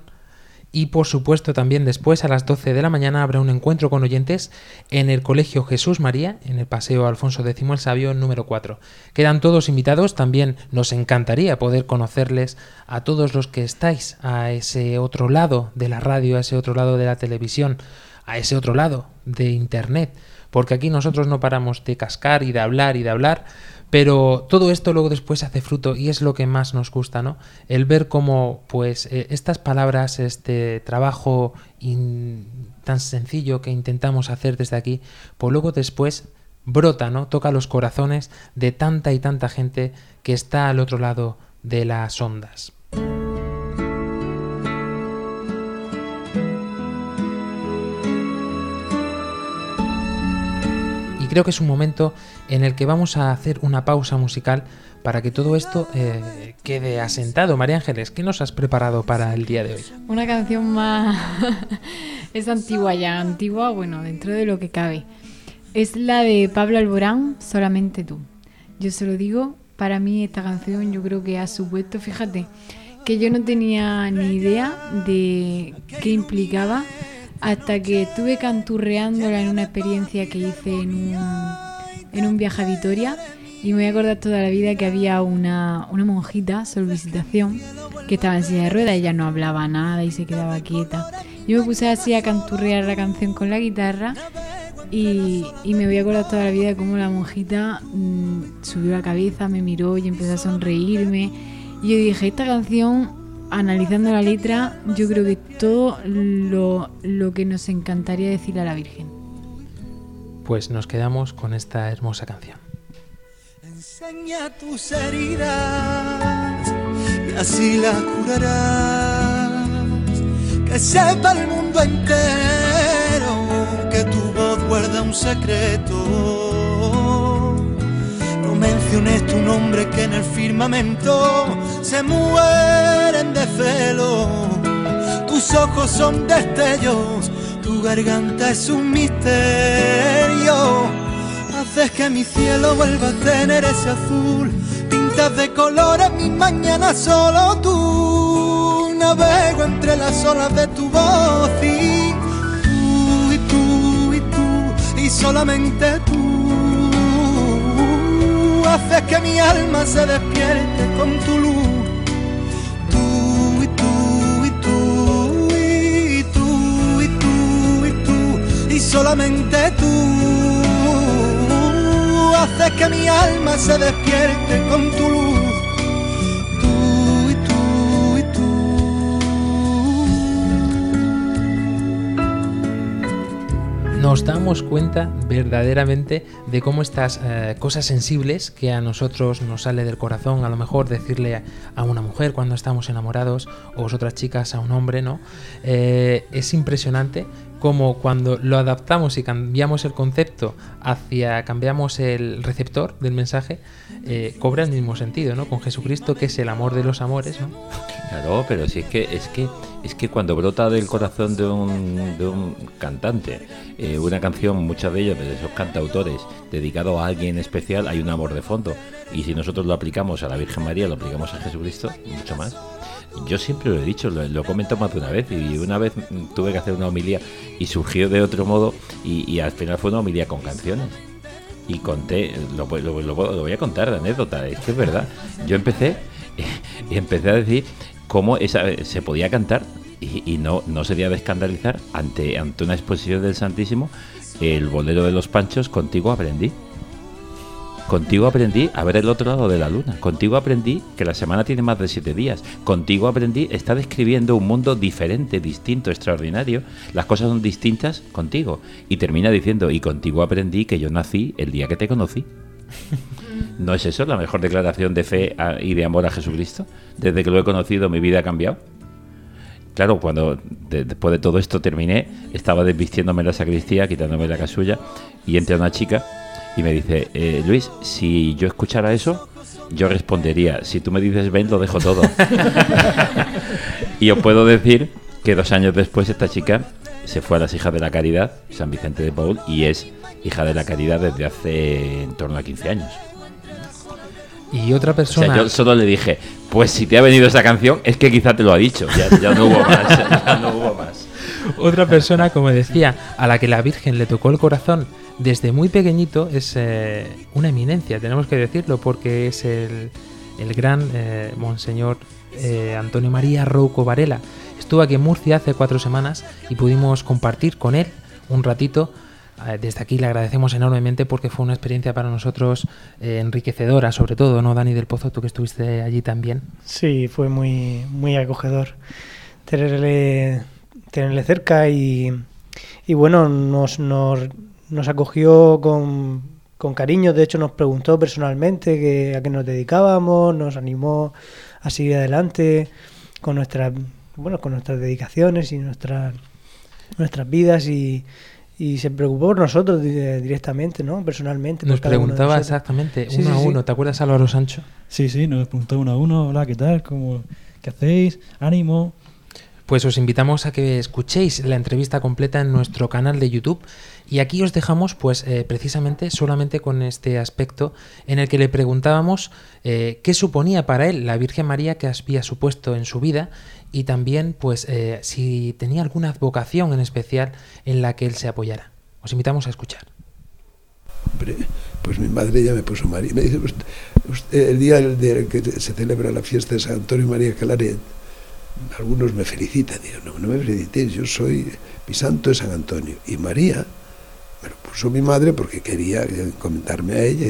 Y por supuesto también después a las 12 de la mañana habrá un encuentro con oyentes en el Colegio Jesús María, en el Paseo Alfonso X el Sabio número 4. Quedan todos invitados, también nos encantaría poder conocerles a todos los que estáis a ese otro lado de la radio, a ese otro lado de la televisión, a ese otro lado de Internet, porque aquí nosotros no paramos de cascar y de hablar y de hablar, pero todo esto luego después hace fruto y es lo que más nos gusta, ¿no? El ver cómo, pues, eh, estas palabras, este trabajo in- tan sencillo que intentamos hacer desde aquí, pues luego después brota, ¿no? Toca los corazones de tanta y tanta gente que está al otro lado de las ondas. Creo que es un momento en el que vamos a hacer una pausa musical para que todo esto eh, quede asentado. María Ángeles, ¿qué nos has preparado para el día de hoy? Una canción más... es antigua ya, antigua, bueno, dentro de lo que cabe. Es la de Pablo Alborán, Solamente tú. Yo se lo digo, para mí esta canción yo creo que ha supuesto, fíjate, que yo no tenía ni idea de qué implicaba hasta que estuve canturreándola en una experiencia que hice en un, en un viaje a Vitoria y me voy a acordar toda la vida que había una, una monjita, visitación que estaba en silla de ruedas, ella no hablaba nada y se quedaba quieta. Yo me puse así a canturrear la canción con la guitarra y, y me voy a acordar toda la vida cómo la monjita mm, subió la cabeza, me miró y empezó a sonreírme. Y yo dije, esta canción, analizando la letra, yo creo que todo lo, lo que nos encantaría decir a la Virgen. Pues nos quedamos con esta hermosa canción. Enseña tus heridas y así las curarás. Que sepa el mundo entero que tu voz guarda un secreto. No menciones tu nombre que en el firmamento se mueren de celo. Tus ojos son destellos, tu garganta es un misterio. Haces que mi cielo vuelva a tener ese azul. Pintas de colores mis mañanas solo tú. Navego entre las olas de tu voz y tú y tú y tú y solamente tú. Haces que mi alma se despierte con solamente tú haces que mi alma se despierte con tu luz. Tú y tú y tú. nos damos cuenta verdaderamente de cómo estas eh, cosas sensibles que a nosotros nos sale del corazón, a lo mejor decirle a una mujer cuando estamos enamorados o vosotras chicas a un hombre, ¿no? Eh, es impresionante como cuando lo adaptamos y cambiamos el concepto hacia, cambiamos el receptor del mensaje, eh, cobra el mismo sentido, ¿no? Con Jesucristo, que es el amor de los amores, ¿no? Claro, pero si es que es que es que cuando brota del corazón de un, de un cantante eh, una canción, muchas de ellas de esos cantautores, dedicado a alguien especial, hay un amor de fondo. Y si nosotros lo aplicamos a la Virgen María, lo aplicamos a Jesucristo, mucho más. Yo siempre lo he dicho, lo, lo he comentado más de una vez y una vez tuve que hacer una homilía y surgió de otro modo y, al final fue una homilía con canciones. Y conté, lo, lo- lo- voy a contar de anécdota, es que es verdad. Yo empecé y empecé a decir cómo esa, se podía cantar y, y no, no sería de escandalizar ante, ante una exposición del Santísimo el bolero de los Panchos, contigo aprendí. Contigo aprendí a ver el otro lado de la luna. Contigo aprendí que la semana tiene más de siete días. Contigo aprendí, está describiendo un mundo diferente, distinto, extraordinario. Las cosas son distintas contigo. Y termina diciendo, y contigo aprendí que yo nací el día que te conocí. ¿No es eso la mejor declaración de fe y de amor a Jesucristo? Desde que lo he conocido mi vida ha cambiado. Claro, cuando de- después de todo esto terminé, estaba desvistiéndome en la sacristía, quitándome la casulla, y entra una chica y me dice, "Eh, Luis, si yo escuchara eso, yo respondería, si tú me dices ven, lo dejo todo. y os puedo decir que dos años después esta chica se fue a las hijas de la caridad, San Vicente de Paul, y es hija de la caridad desde hace en torno a 15 años. Y otra O persona... sea, yo solo le dije, pues si te ha venido esa canción, es que quizá te lo ha dicho. Ya, ya no hubo más. Ya no hubo más. Otra persona, como decía, a la que la Virgen le tocó el corazón desde muy pequeñito es eh, una eminencia, tenemos que decirlo, porque es el, el gran eh, Monseñor eh, Antonio María Rouco Varela. Estuvo aquí en Murcia hace cuatro semanas y pudimos compartir con él un ratito. Desde aquí le agradecemos enormemente porque fue una experiencia para nosotros enriquecedora, sobre todo, ¿no, Dani del Pozo? Tú que estuviste allí también. Sí, fue muy, muy acogedor tenerle, tenerle cerca y, y bueno, nos, nos, nos acogió con, con cariño, de hecho nos preguntó personalmente que, a qué nos dedicábamos, nos animó a seguir adelante con nuestras, bueno, con nuestras dedicaciones y nuestras, nuestras vidas y, y se preocupó por nosotros di- directamente, ¿no? Personalmente. por Nos cada uno de preguntaba exactamente, Sí, uno sí, a sí. uno. ¿Te acuerdas, Álvaro Sancho? Sí, sí, nos preguntó uno a uno, hola, ¿qué tal? ¿Cómo, ¿Qué hacéis? Ánimo. Pues os invitamos a que escuchéis la entrevista completa en nuestro canal de YouTube y aquí os dejamos pues eh, precisamente solamente con este aspecto en el que le preguntábamos eh, qué suponía para él la Virgen María que había supuesto en su vida y también pues eh, si tenía alguna vocación en especial en la que él se apoyara. Os invitamos a escuchar. Pues mi madre ya me puso María. Me dice, "Usted- usted, el día de que se celebra la fiesta de San Antonio y María Claret, algunos me felicitan. Digo, no, no me felicitéis, yo soy, mi santo es San Antonio. Y María me lo puso mi madre porque quería comentarme a ella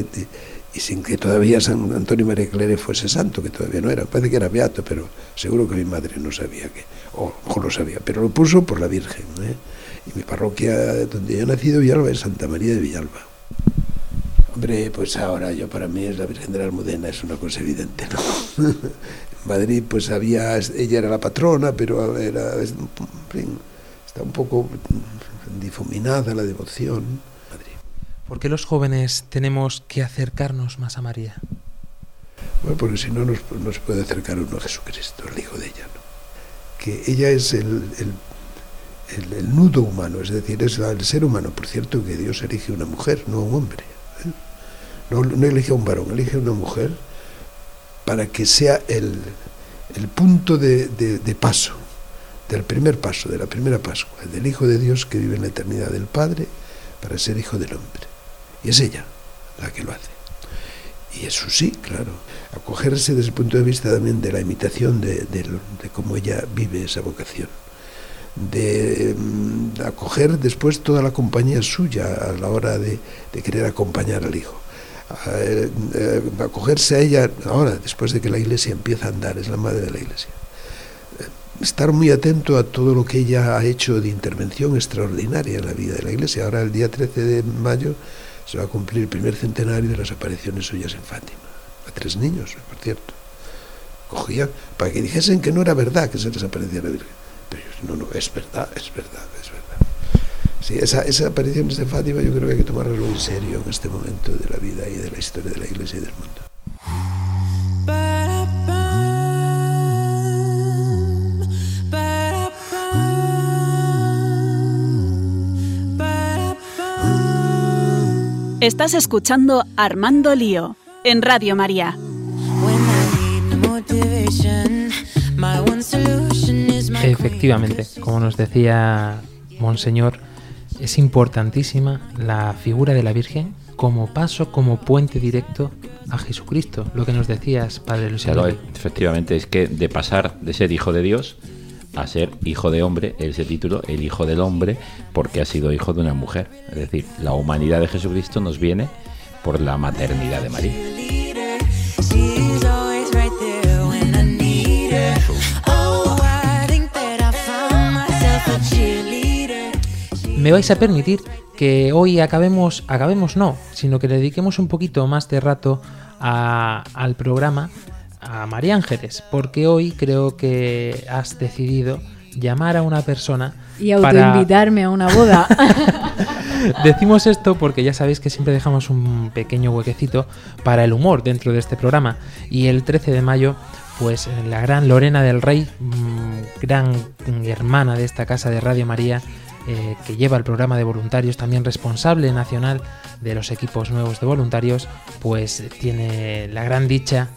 y, sin que todavía San Antonio María Claret fuese santo, que todavía no era. Parece que era beato, pero seguro que mi madre no sabía que, o mejor lo sabía, pero lo puso por la Virgen. ¿eh? Y mi parroquia donde yo he nacido, Villalba, es Santa María de Villalba. Hombre, pues ahora yo para mí es la Virgen de la Almudena, es una cosa evidente, ¿no? Madrid pues había, ella era la patrona, pero era, está un poco difuminada la devoción. ¿Por qué los jóvenes tenemos que acercarnos más a María? Bueno, porque si no, nos- no se puede acercar uno a Jesucristo, el Hijo de ella, ¿no? Que ella es el, el, el- el nudo humano, es decir, es el ser humano. Por cierto, que Dios elige una mujer, no un hombre. ¿eh? No, no elige a un varón, elige a una mujer para que sea el, el punto de, de- paso, del primer paso, de la primera Pascua, del Hijo de Dios que vive en la eternidad del Padre para ser Hijo del hombre. Y es ella la que lo hace. Y eso sí, claro, acogerse desde el punto de vista también de la imitación de, de cómo ella vive esa vocación, de mm, acoger después toda la compañía suya a la hora de, de querer acompañar al hijo. A, eh, eh, acogerse a ella ahora, después de que la iglesia empieza a andar, es la madre de la iglesia. Eh, estar muy atento a todo lo que ella ha hecho de intervención extraordinaria en la vida de la Iglesia. Ahora, el día 13 de mayo, se va a cumplir el primer centenario de las apariciones suyas en Fátima. A tres niños, por cierto. Cogían para que dijesen que no era verdad que se les aparecía la Virgen. Pero yo, no, no, es verdad, es verdad, es. Sí, esa, esa aparición de Fátima yo creo que hay que tomarlo en serio en este momento de la vida y de la historia de la Iglesia y del mundo. Estás escuchando Armando Lío en Radio María. Efectivamente, como nos decía Monseñor, es importantísima la figura de la Virgen como paso, como puente directo a Jesucristo. Lo que nos decías, Padre. Claro, efectivamente, es que de pasar de ser hijo de Dios a ser hijo de hombre, ese título, el hijo del hombre, porque ha sido hijo de una mujer. Es decir, la humanidad de Jesucristo nos viene por la maternidad de María. Me vais a permitir que hoy acabemos, acabemos no, sino que le dediquemos un poquito más de rato a- al programa a María Ángeles, porque hoy creo que has decidido llamar a una persona Y para- autoinvitarme a una boda. Decimos esto porque ya sabéis que siempre dejamos un pequeño huequecito para el humor dentro de este programa. Y el 13 de mayo, pues la gran Lorena del Rey, mm, gran hermana de esta casa de Radio María, eh, que lleva el programa de voluntarios, también responsable nacional de los equipos nuevos de voluntarios, pues tiene la gran dicha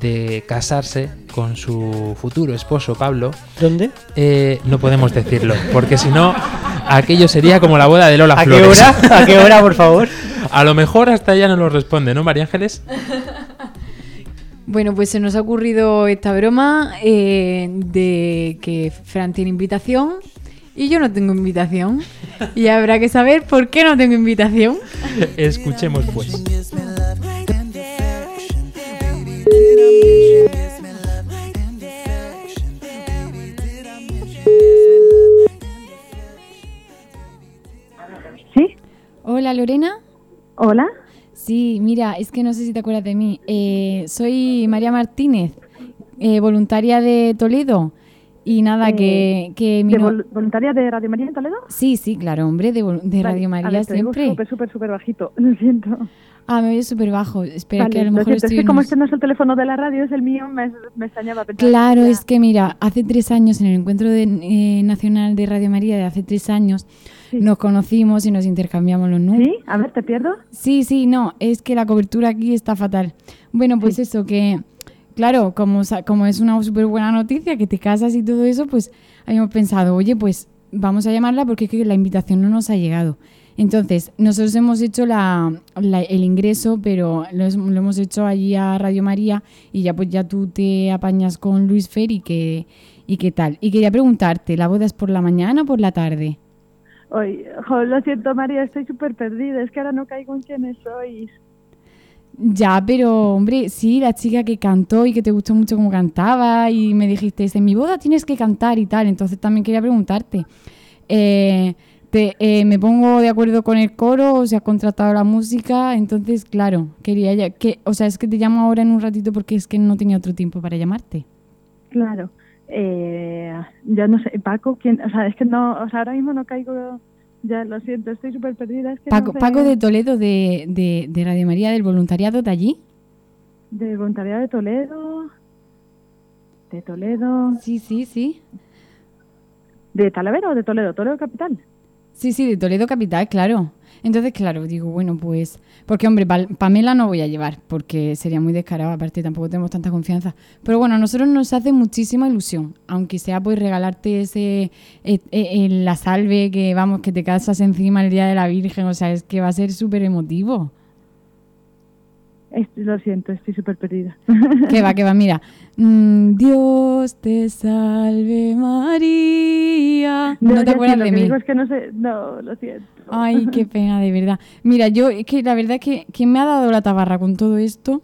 de casarse con su futuro esposo Pablo. ¿Dónde? Eh, no podemos decirlo, porque si no, aquello sería como la boda de Lola ¿A qué Flores. hora? ¿A qué hora, por favor? A lo mejor hasta ella no lo responde, ¿no, María Ángeles? Bueno, pues se nos ha ocurrido esta broma eh, de que Fran tiene invitación y yo no tengo invitación. Y habrá que saber por qué no tengo invitación. Escuchemos pues. ¿Sí? Hola, Lorena. Hola. Sí, mira, es que no sé si te acuerdas de mí. Eh, soy María Martínez, eh, voluntaria de Toledo. Y nada, Eh, que, que mi ¿De no- vol- voluntaria de Radio María en Toledo? Sí, sí, claro, hombre, de, de Radio María ver, te siempre. Súper, súper, súper bajito. Lo siento. Ah, me oyes súper bajo. Espera, Vale, que a lo lo mejor siento. estoy Es que como este no es el teléfono de la radio, es el mío, me, me extrañaba. Claro, es que mira, hace tres años, en el encuentro de- eh, nacional de Radio María de hace tres años, nos conocimos y nos intercambiamos los números. ¿Sí? A ver, ¿te pierdo? Sí, sí, no, es que la cobertura aquí está fatal. Bueno, pues eso, que claro, como, como es una súper buena noticia, que te casas y todo eso, pues habíamos pensado, oye, pues vamos a llamarla porque es que la invitación no nos ha llegado. Entonces, nosotros hemos hecho la, el ingreso, pero lo, lo hemos hecho allí a Radio María y ya pues ya tú te apañas con Luis Fer y y qué tal. Y quería preguntarte, ¿la boda es por la mañana o por la tarde? Jo, lo siento, María, estoy súper perdida. Es que ahora no caigo en quiénes sois. Ya, pero hombre, sí, la chica que cantó y que te gustó mucho cómo cantaba y me dijiste, en mi boda tienes que cantar y tal, entonces también quería preguntarte, eh, te, eh, me pongo de acuerdo con el coro o se ha contratado la música, entonces claro, quería ya, que, o sea, es que te llamo ahora en un ratito porque es que no tenía otro tiempo para llamarte. Claro. Eh, ya no sé, Paco, ¿quién? O sea, es que no, o sea, ahora mismo no caigo. Ya lo siento, estoy súper perdida. Es que Paco, no sé- Paco de Toledo de, de, de Radio María del voluntariado de allí. De voluntariado de Toledo. De Toledo. Sí, sí, sí. ¿De Talavera o de Toledo? Toledo Capital. Sí, sí, de Toledo Capital, claro. Entonces, claro, digo, bueno, pues. Porque, hombre, Pamela no voy a llevar, porque sería muy descarado, aparte tampoco tenemos tanta confianza. Pero bueno, a nosotros nos hace muchísima ilusión, aunque sea pues regalarte ese. eh, eh, la salve que, vamos, que te casas encima el día de la Virgen, o sea, es que va a ser súper emotivo. Lo siento, estoy súper perdida. Que va, que va, mira. Mm, Dios te salve María. No, ya te acuerdas sí, lo de que mí. digo es que no sé. No, lo siento. Ay, qué pena, de verdad. Mira, yo es que la verdad es que quien me ha dado la tabarra con todo esto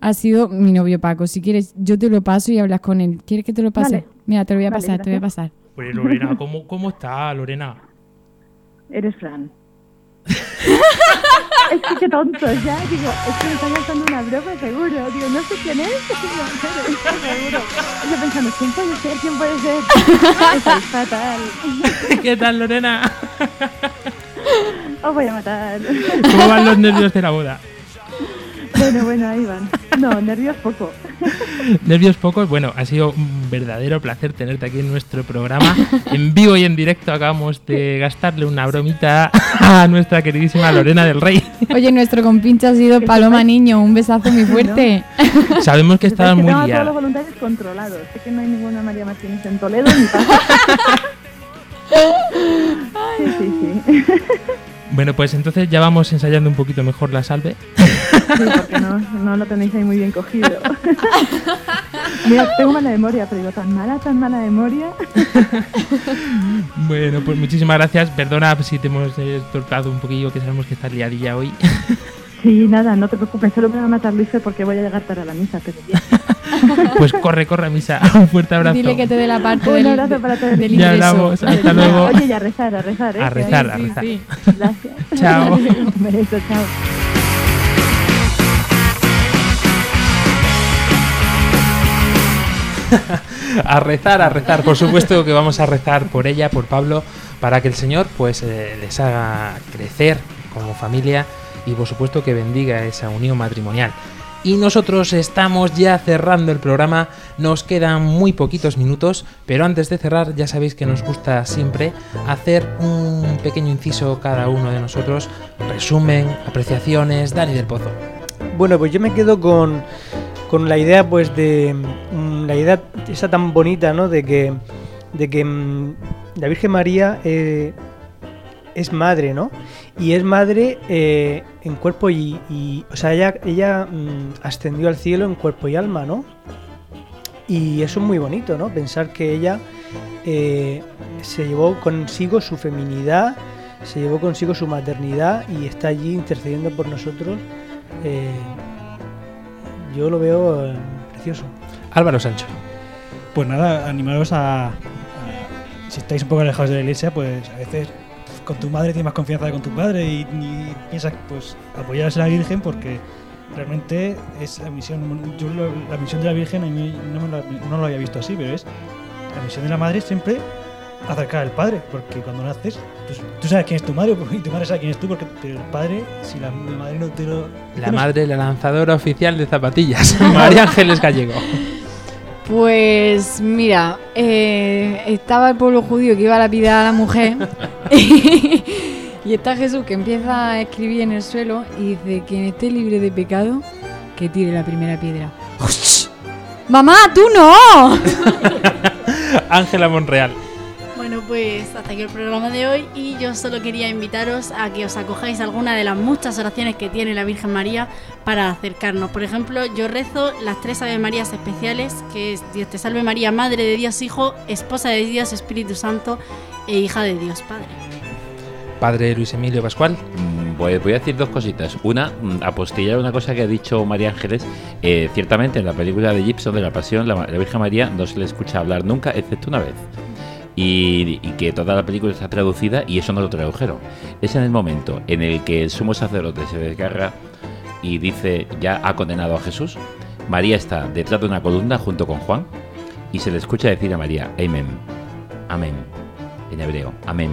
ha sido mi novio Paco. Si quieres, yo te lo paso y hablas con él. ¿Quieres que te lo pase? Vale. Mira, te lo voy a Vale, pasar, te voy a pasar. Pues Lorena, ¿cómo, cómo está Lorena? Eres Fran. es que qué tonto, ya. Digo, es que me están gastando una broma, seguro. Digo, no sé quién es. Seguro. Yo pensando, ¿quién puede ser? ¿Quién puede ser? Estoy fatal. ¿Qué tal, Lorena? Os voy a matar. ¿Cómo van los nervios de la boda? Bueno, bueno, ahí van. No, nervios poco. Nervios pocos. Bueno, ha sido un verdadero placer tenerte aquí en nuestro programa. En vivo y en directo acabamos de gastarle una bromita a nuestra queridísima Lorena del Rey. Oye, nuestro compinche ha sido Paloma Niño. Un besazo muy fuerte. Sabemos que estabas muy tengo a todos los liada. voluntarios controlados. Sé que no hay ninguna María Martínez en Toledo ni pasa. Sí, sí, sí. Bueno, pues entonces ya vamos ensayando un poquito mejor la salve. Sí, porque no, no lo tenéis ahí muy bien cogido. Mira, tengo mala memoria, pero digo, tan mala, tan mala memoria. Bueno, pues muchísimas gracias. Perdona si te hemos eh, tortado un poquillo, que sabemos que estás liadilla hoy. Sí, nada, no te preocupes, solo me va a matar Luis porque voy a llegar tarde a la misa, pero bien. Pues corre, corre a misa. Un fuerte abrazo. Dile que te dé la parte Un del, abrazo para todos. del Ya ingreso. hablamos, hasta luego. Oye, y a rezar, a rezar, ¿eh? A rezar, a rezar. Gracias. Chao. Un beso, chao. a rezar, a rezar. Por supuesto que vamos a rezar por ella, por Pablo, para que el Señor pues eh, les haga crecer como familia y por supuesto que bendiga esa unión matrimonial. Y nosotros estamos ya cerrando el programa, nos quedan muy poquitos minutos, pero antes de cerrar ya sabéis que nos gusta siempre hacer un pequeño inciso cada uno de nosotros, resumen, apreciaciones, Dani del Pozo. Bueno, pues yo me quedo con, con la idea, pues, de mm, la idea esa tan bonita, ¿no? De que, de que mm, la Virgen María eh, es madre, ¿no? Y es madre eh, en cuerpo y, y- o sea, ella, ella mm, ascendió al cielo en cuerpo y alma, ¿no? Y eso es muy bonito, ¿no? Pensar que ella eh, se llevó consigo su feminidad, se llevó consigo su maternidad y está allí intercediendo por nosotros. eh, yo lo veo eh, precioso. Álvaro Sancho. Pues nada, animaros a, a- Si estáis un poco alejados de la iglesia, pues a veces con tu madre tienes más confianza que con tu padre y, y piensas, pues, apoyar a la Virgen porque realmente es la misión. Yo lo- la misión de la Virgen a mí no, me la- no lo había visto así, pero es la misión de la madre siempre acercar al padre, porque cuando naces, pues, tú sabes quién es tu madre y tu madre sabe quién es tú, porque pero el padre, si la, la madre no te lo. La madre, la lanzadora oficial de zapatillas, María Ángeles Gallego. Pues mira, eh, estaba el pueblo judío que iba a lapidar a la mujer y está Jesús que empieza a escribir en el suelo y dice, quien esté libre de pecado, que tire la primera piedra. ¡Mamá, tú no! Ángela Monreal. Bueno, pues hasta aquí el programa de hoy y yo solo quería invitaros a que os acojáis a alguna de las muchas oraciones que tiene la Virgen María para acercarnos. Por ejemplo, yo rezo las tres Ave Marías especiales, que es Dios te salve María, Madre de Dios Hijo, Esposa de Dios Espíritu Santo e Hija de Dios Padre. Padre Luis Emilio Pascual. Mm, Voy, a decir dos cositas. Una, mm, apostillar una cosa que ha dicho María Ángeles. Eh, ciertamente, en la película de Gibson de la Pasión, la, la Virgen María no se le escucha hablar nunca, excepto una vez. Y, que toda la película está traducida y eso no lo tradujeron. Es en el momento en el que el sumo sacerdote se desgarra y dice ya ha condenado a Jesús. María está detrás de una columna junto con Juan y se le escucha decir a María, Amén, Amén, en hebreo, Amén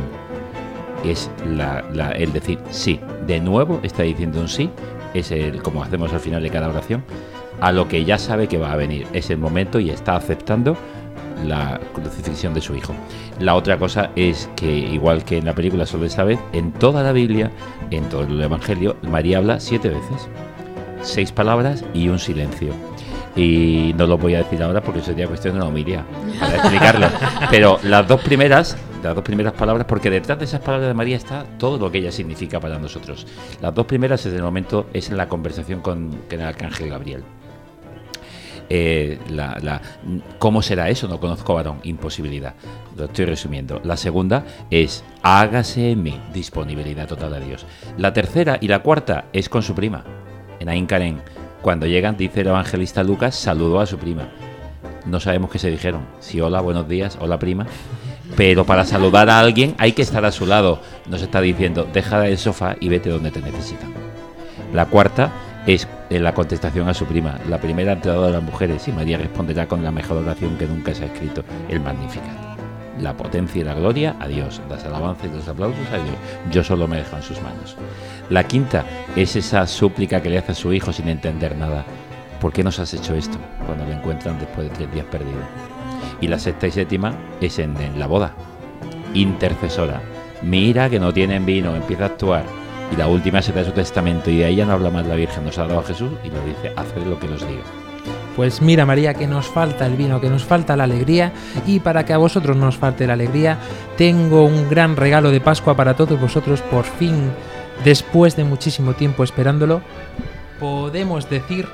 es la- la- el decir sí. De nuevo está diciendo un sí, es el, como hacemos al final de cada oración, a lo que ya sabe que va a venir. Es el momento y está aceptando la crucifixión de su hijo. La otra cosa es que, igual que en la película solo esta vez, en toda la Biblia, en todo el Evangelio, María habla siete veces. Seis palabras y un silencio. Y no lo voy a decir ahora porque sería cuestión de una homilía para explicarlo. Pero las dos primeras, las dos primeras palabras, porque detrás de esas palabras de María está todo lo que ella significa para nosotros. Las dos primeras es el momento, es en la conversación con, con el arcángel Gabriel. Eh, la, ¿Cómo será eso? No conozco varón. Imposibilidad. Lo estoy resumiendo. La segunda es hágase en mí. Disponibilidad total a Dios. La tercera y la cuarta es con su prima, en Ain Karen, Cuando llegan, dice el evangelista Lucas, saludó a su prima. No sabemos qué se dijeron. Si hola, buenos días, hola prima. Pero para saludar a alguien hay que estar a su lado. Nos está diciendo, deja del sofá y vete donde te necesitan. La cuarta es eh, la contestación a su prima. La primera entrada de las mujeres y María responderá con la mejor oración que nunca se ha escrito, el Magnificat. La potencia y la gloria a Dios, las alabanzas y los aplausos a Dios. Yo solo me dejo en sus manos. La quinta es esa súplica que le hace a su hijo sin entender nada. ¿Por qué nos has hecho esto? Cuando le encuentran después de tres días perdido. Y la sexta y séptima es en, en la boda. Intercesora. Mira que no tienen vino, empieza a actuar. Y la última se da su testamento y de ahí ya no habla más la Virgen, nos ha dado a Jesús y nos dice, haced lo que nos diga. Pues mira María, que nos falta el vino, que nos falta la alegría y para que a vosotros no os falte la alegría, tengo un gran regalo de Pascua para todos vosotros, por fin, después de muchísimo tiempo esperándolo, podemos decir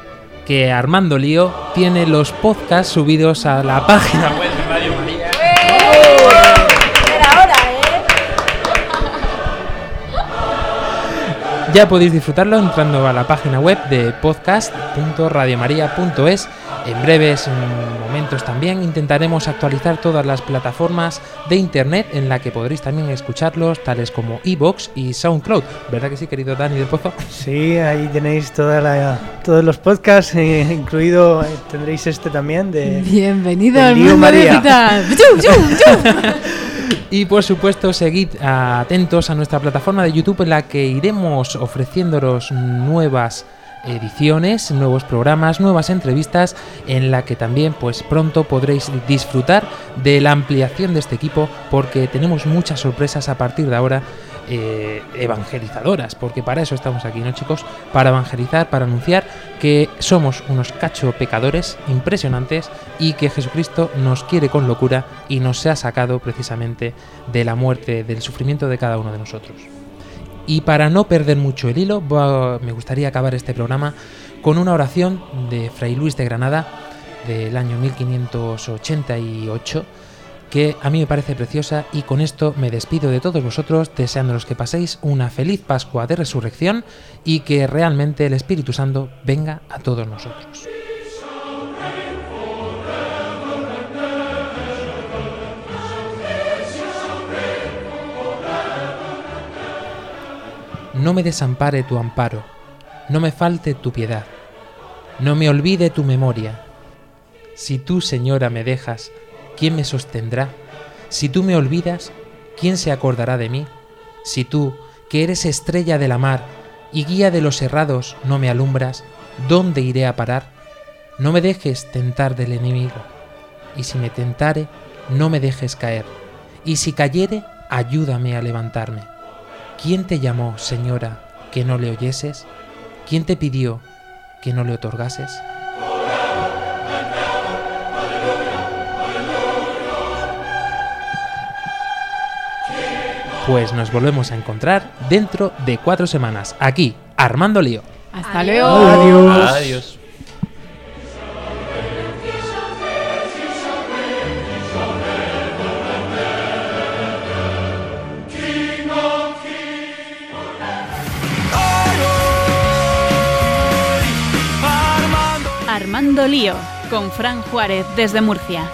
que Armando Lío tiene los podcasts subidos a la página web Ya podéis disfrutarlo entrando a la página web de podcast.radiomaria.es. En breves momentos también intentaremos actualizar todas las plataformas de internet en la que podréis también escucharlos, tales como iBox y SoundCloud. ¿Verdad que sí, querido Dani del Pozo? Sí, ahí tenéis toda la, todos los podcasts, eh, incluido eh, tendréis este también de Bienvenido del al Lío mundo María. digital. Y por supuesto, seguid atentos a nuestra plataforma de YouTube en la que iremos ofreciéndonos nuevas ediciones, nuevos programas, nuevas entrevistas en la que también pues pronto podréis disfrutar de la ampliación de este equipo porque tenemos muchas sorpresas a partir de ahora eh, evangelizadoras, porque para eso estamos aquí, ¿no chicos? Para evangelizar, para anunciar que somos unos cacho pecadores impresionantes y que Jesucristo nos quiere con locura y nos ha sacado precisamente de la muerte, del sufrimiento de cada uno de nosotros. Y para no perder mucho el hilo, me gustaría acabar este programa con una oración de Fray Luis de Granada del año 1588 que a mí me parece preciosa y con esto me despido de todos vosotros deseándolos que paséis una feliz Pascua de Resurrección y que realmente el Espíritu Santo venga a todos nosotros. No me desampare tu amparo, no me falte tu piedad, no me olvide tu memoria. Si tú, Señora, me dejas, ¿quién me sostendrá? Si tú me olvidas, ¿quién se acordará de mí? Si tú, que eres estrella de la mar y guía de los errados, no me alumbras, ¿dónde iré a parar? No me dejes tentar del enemigo, y si me tentare, no me dejes caer, y si cayere, ayúdame a levantarme. ¿Quién te llamó, Señora, que no le oyeses? ¿Quién te pidió que no le otorgases? Pues nos volvemos a encontrar dentro de cuatro semanas, aquí, Armando Lío. Hasta luego. Adiós. Adiós. Armando Lío, con Fran Juárez desde Murcia.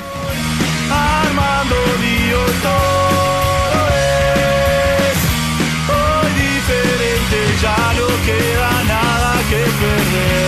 Armando Lío, todo river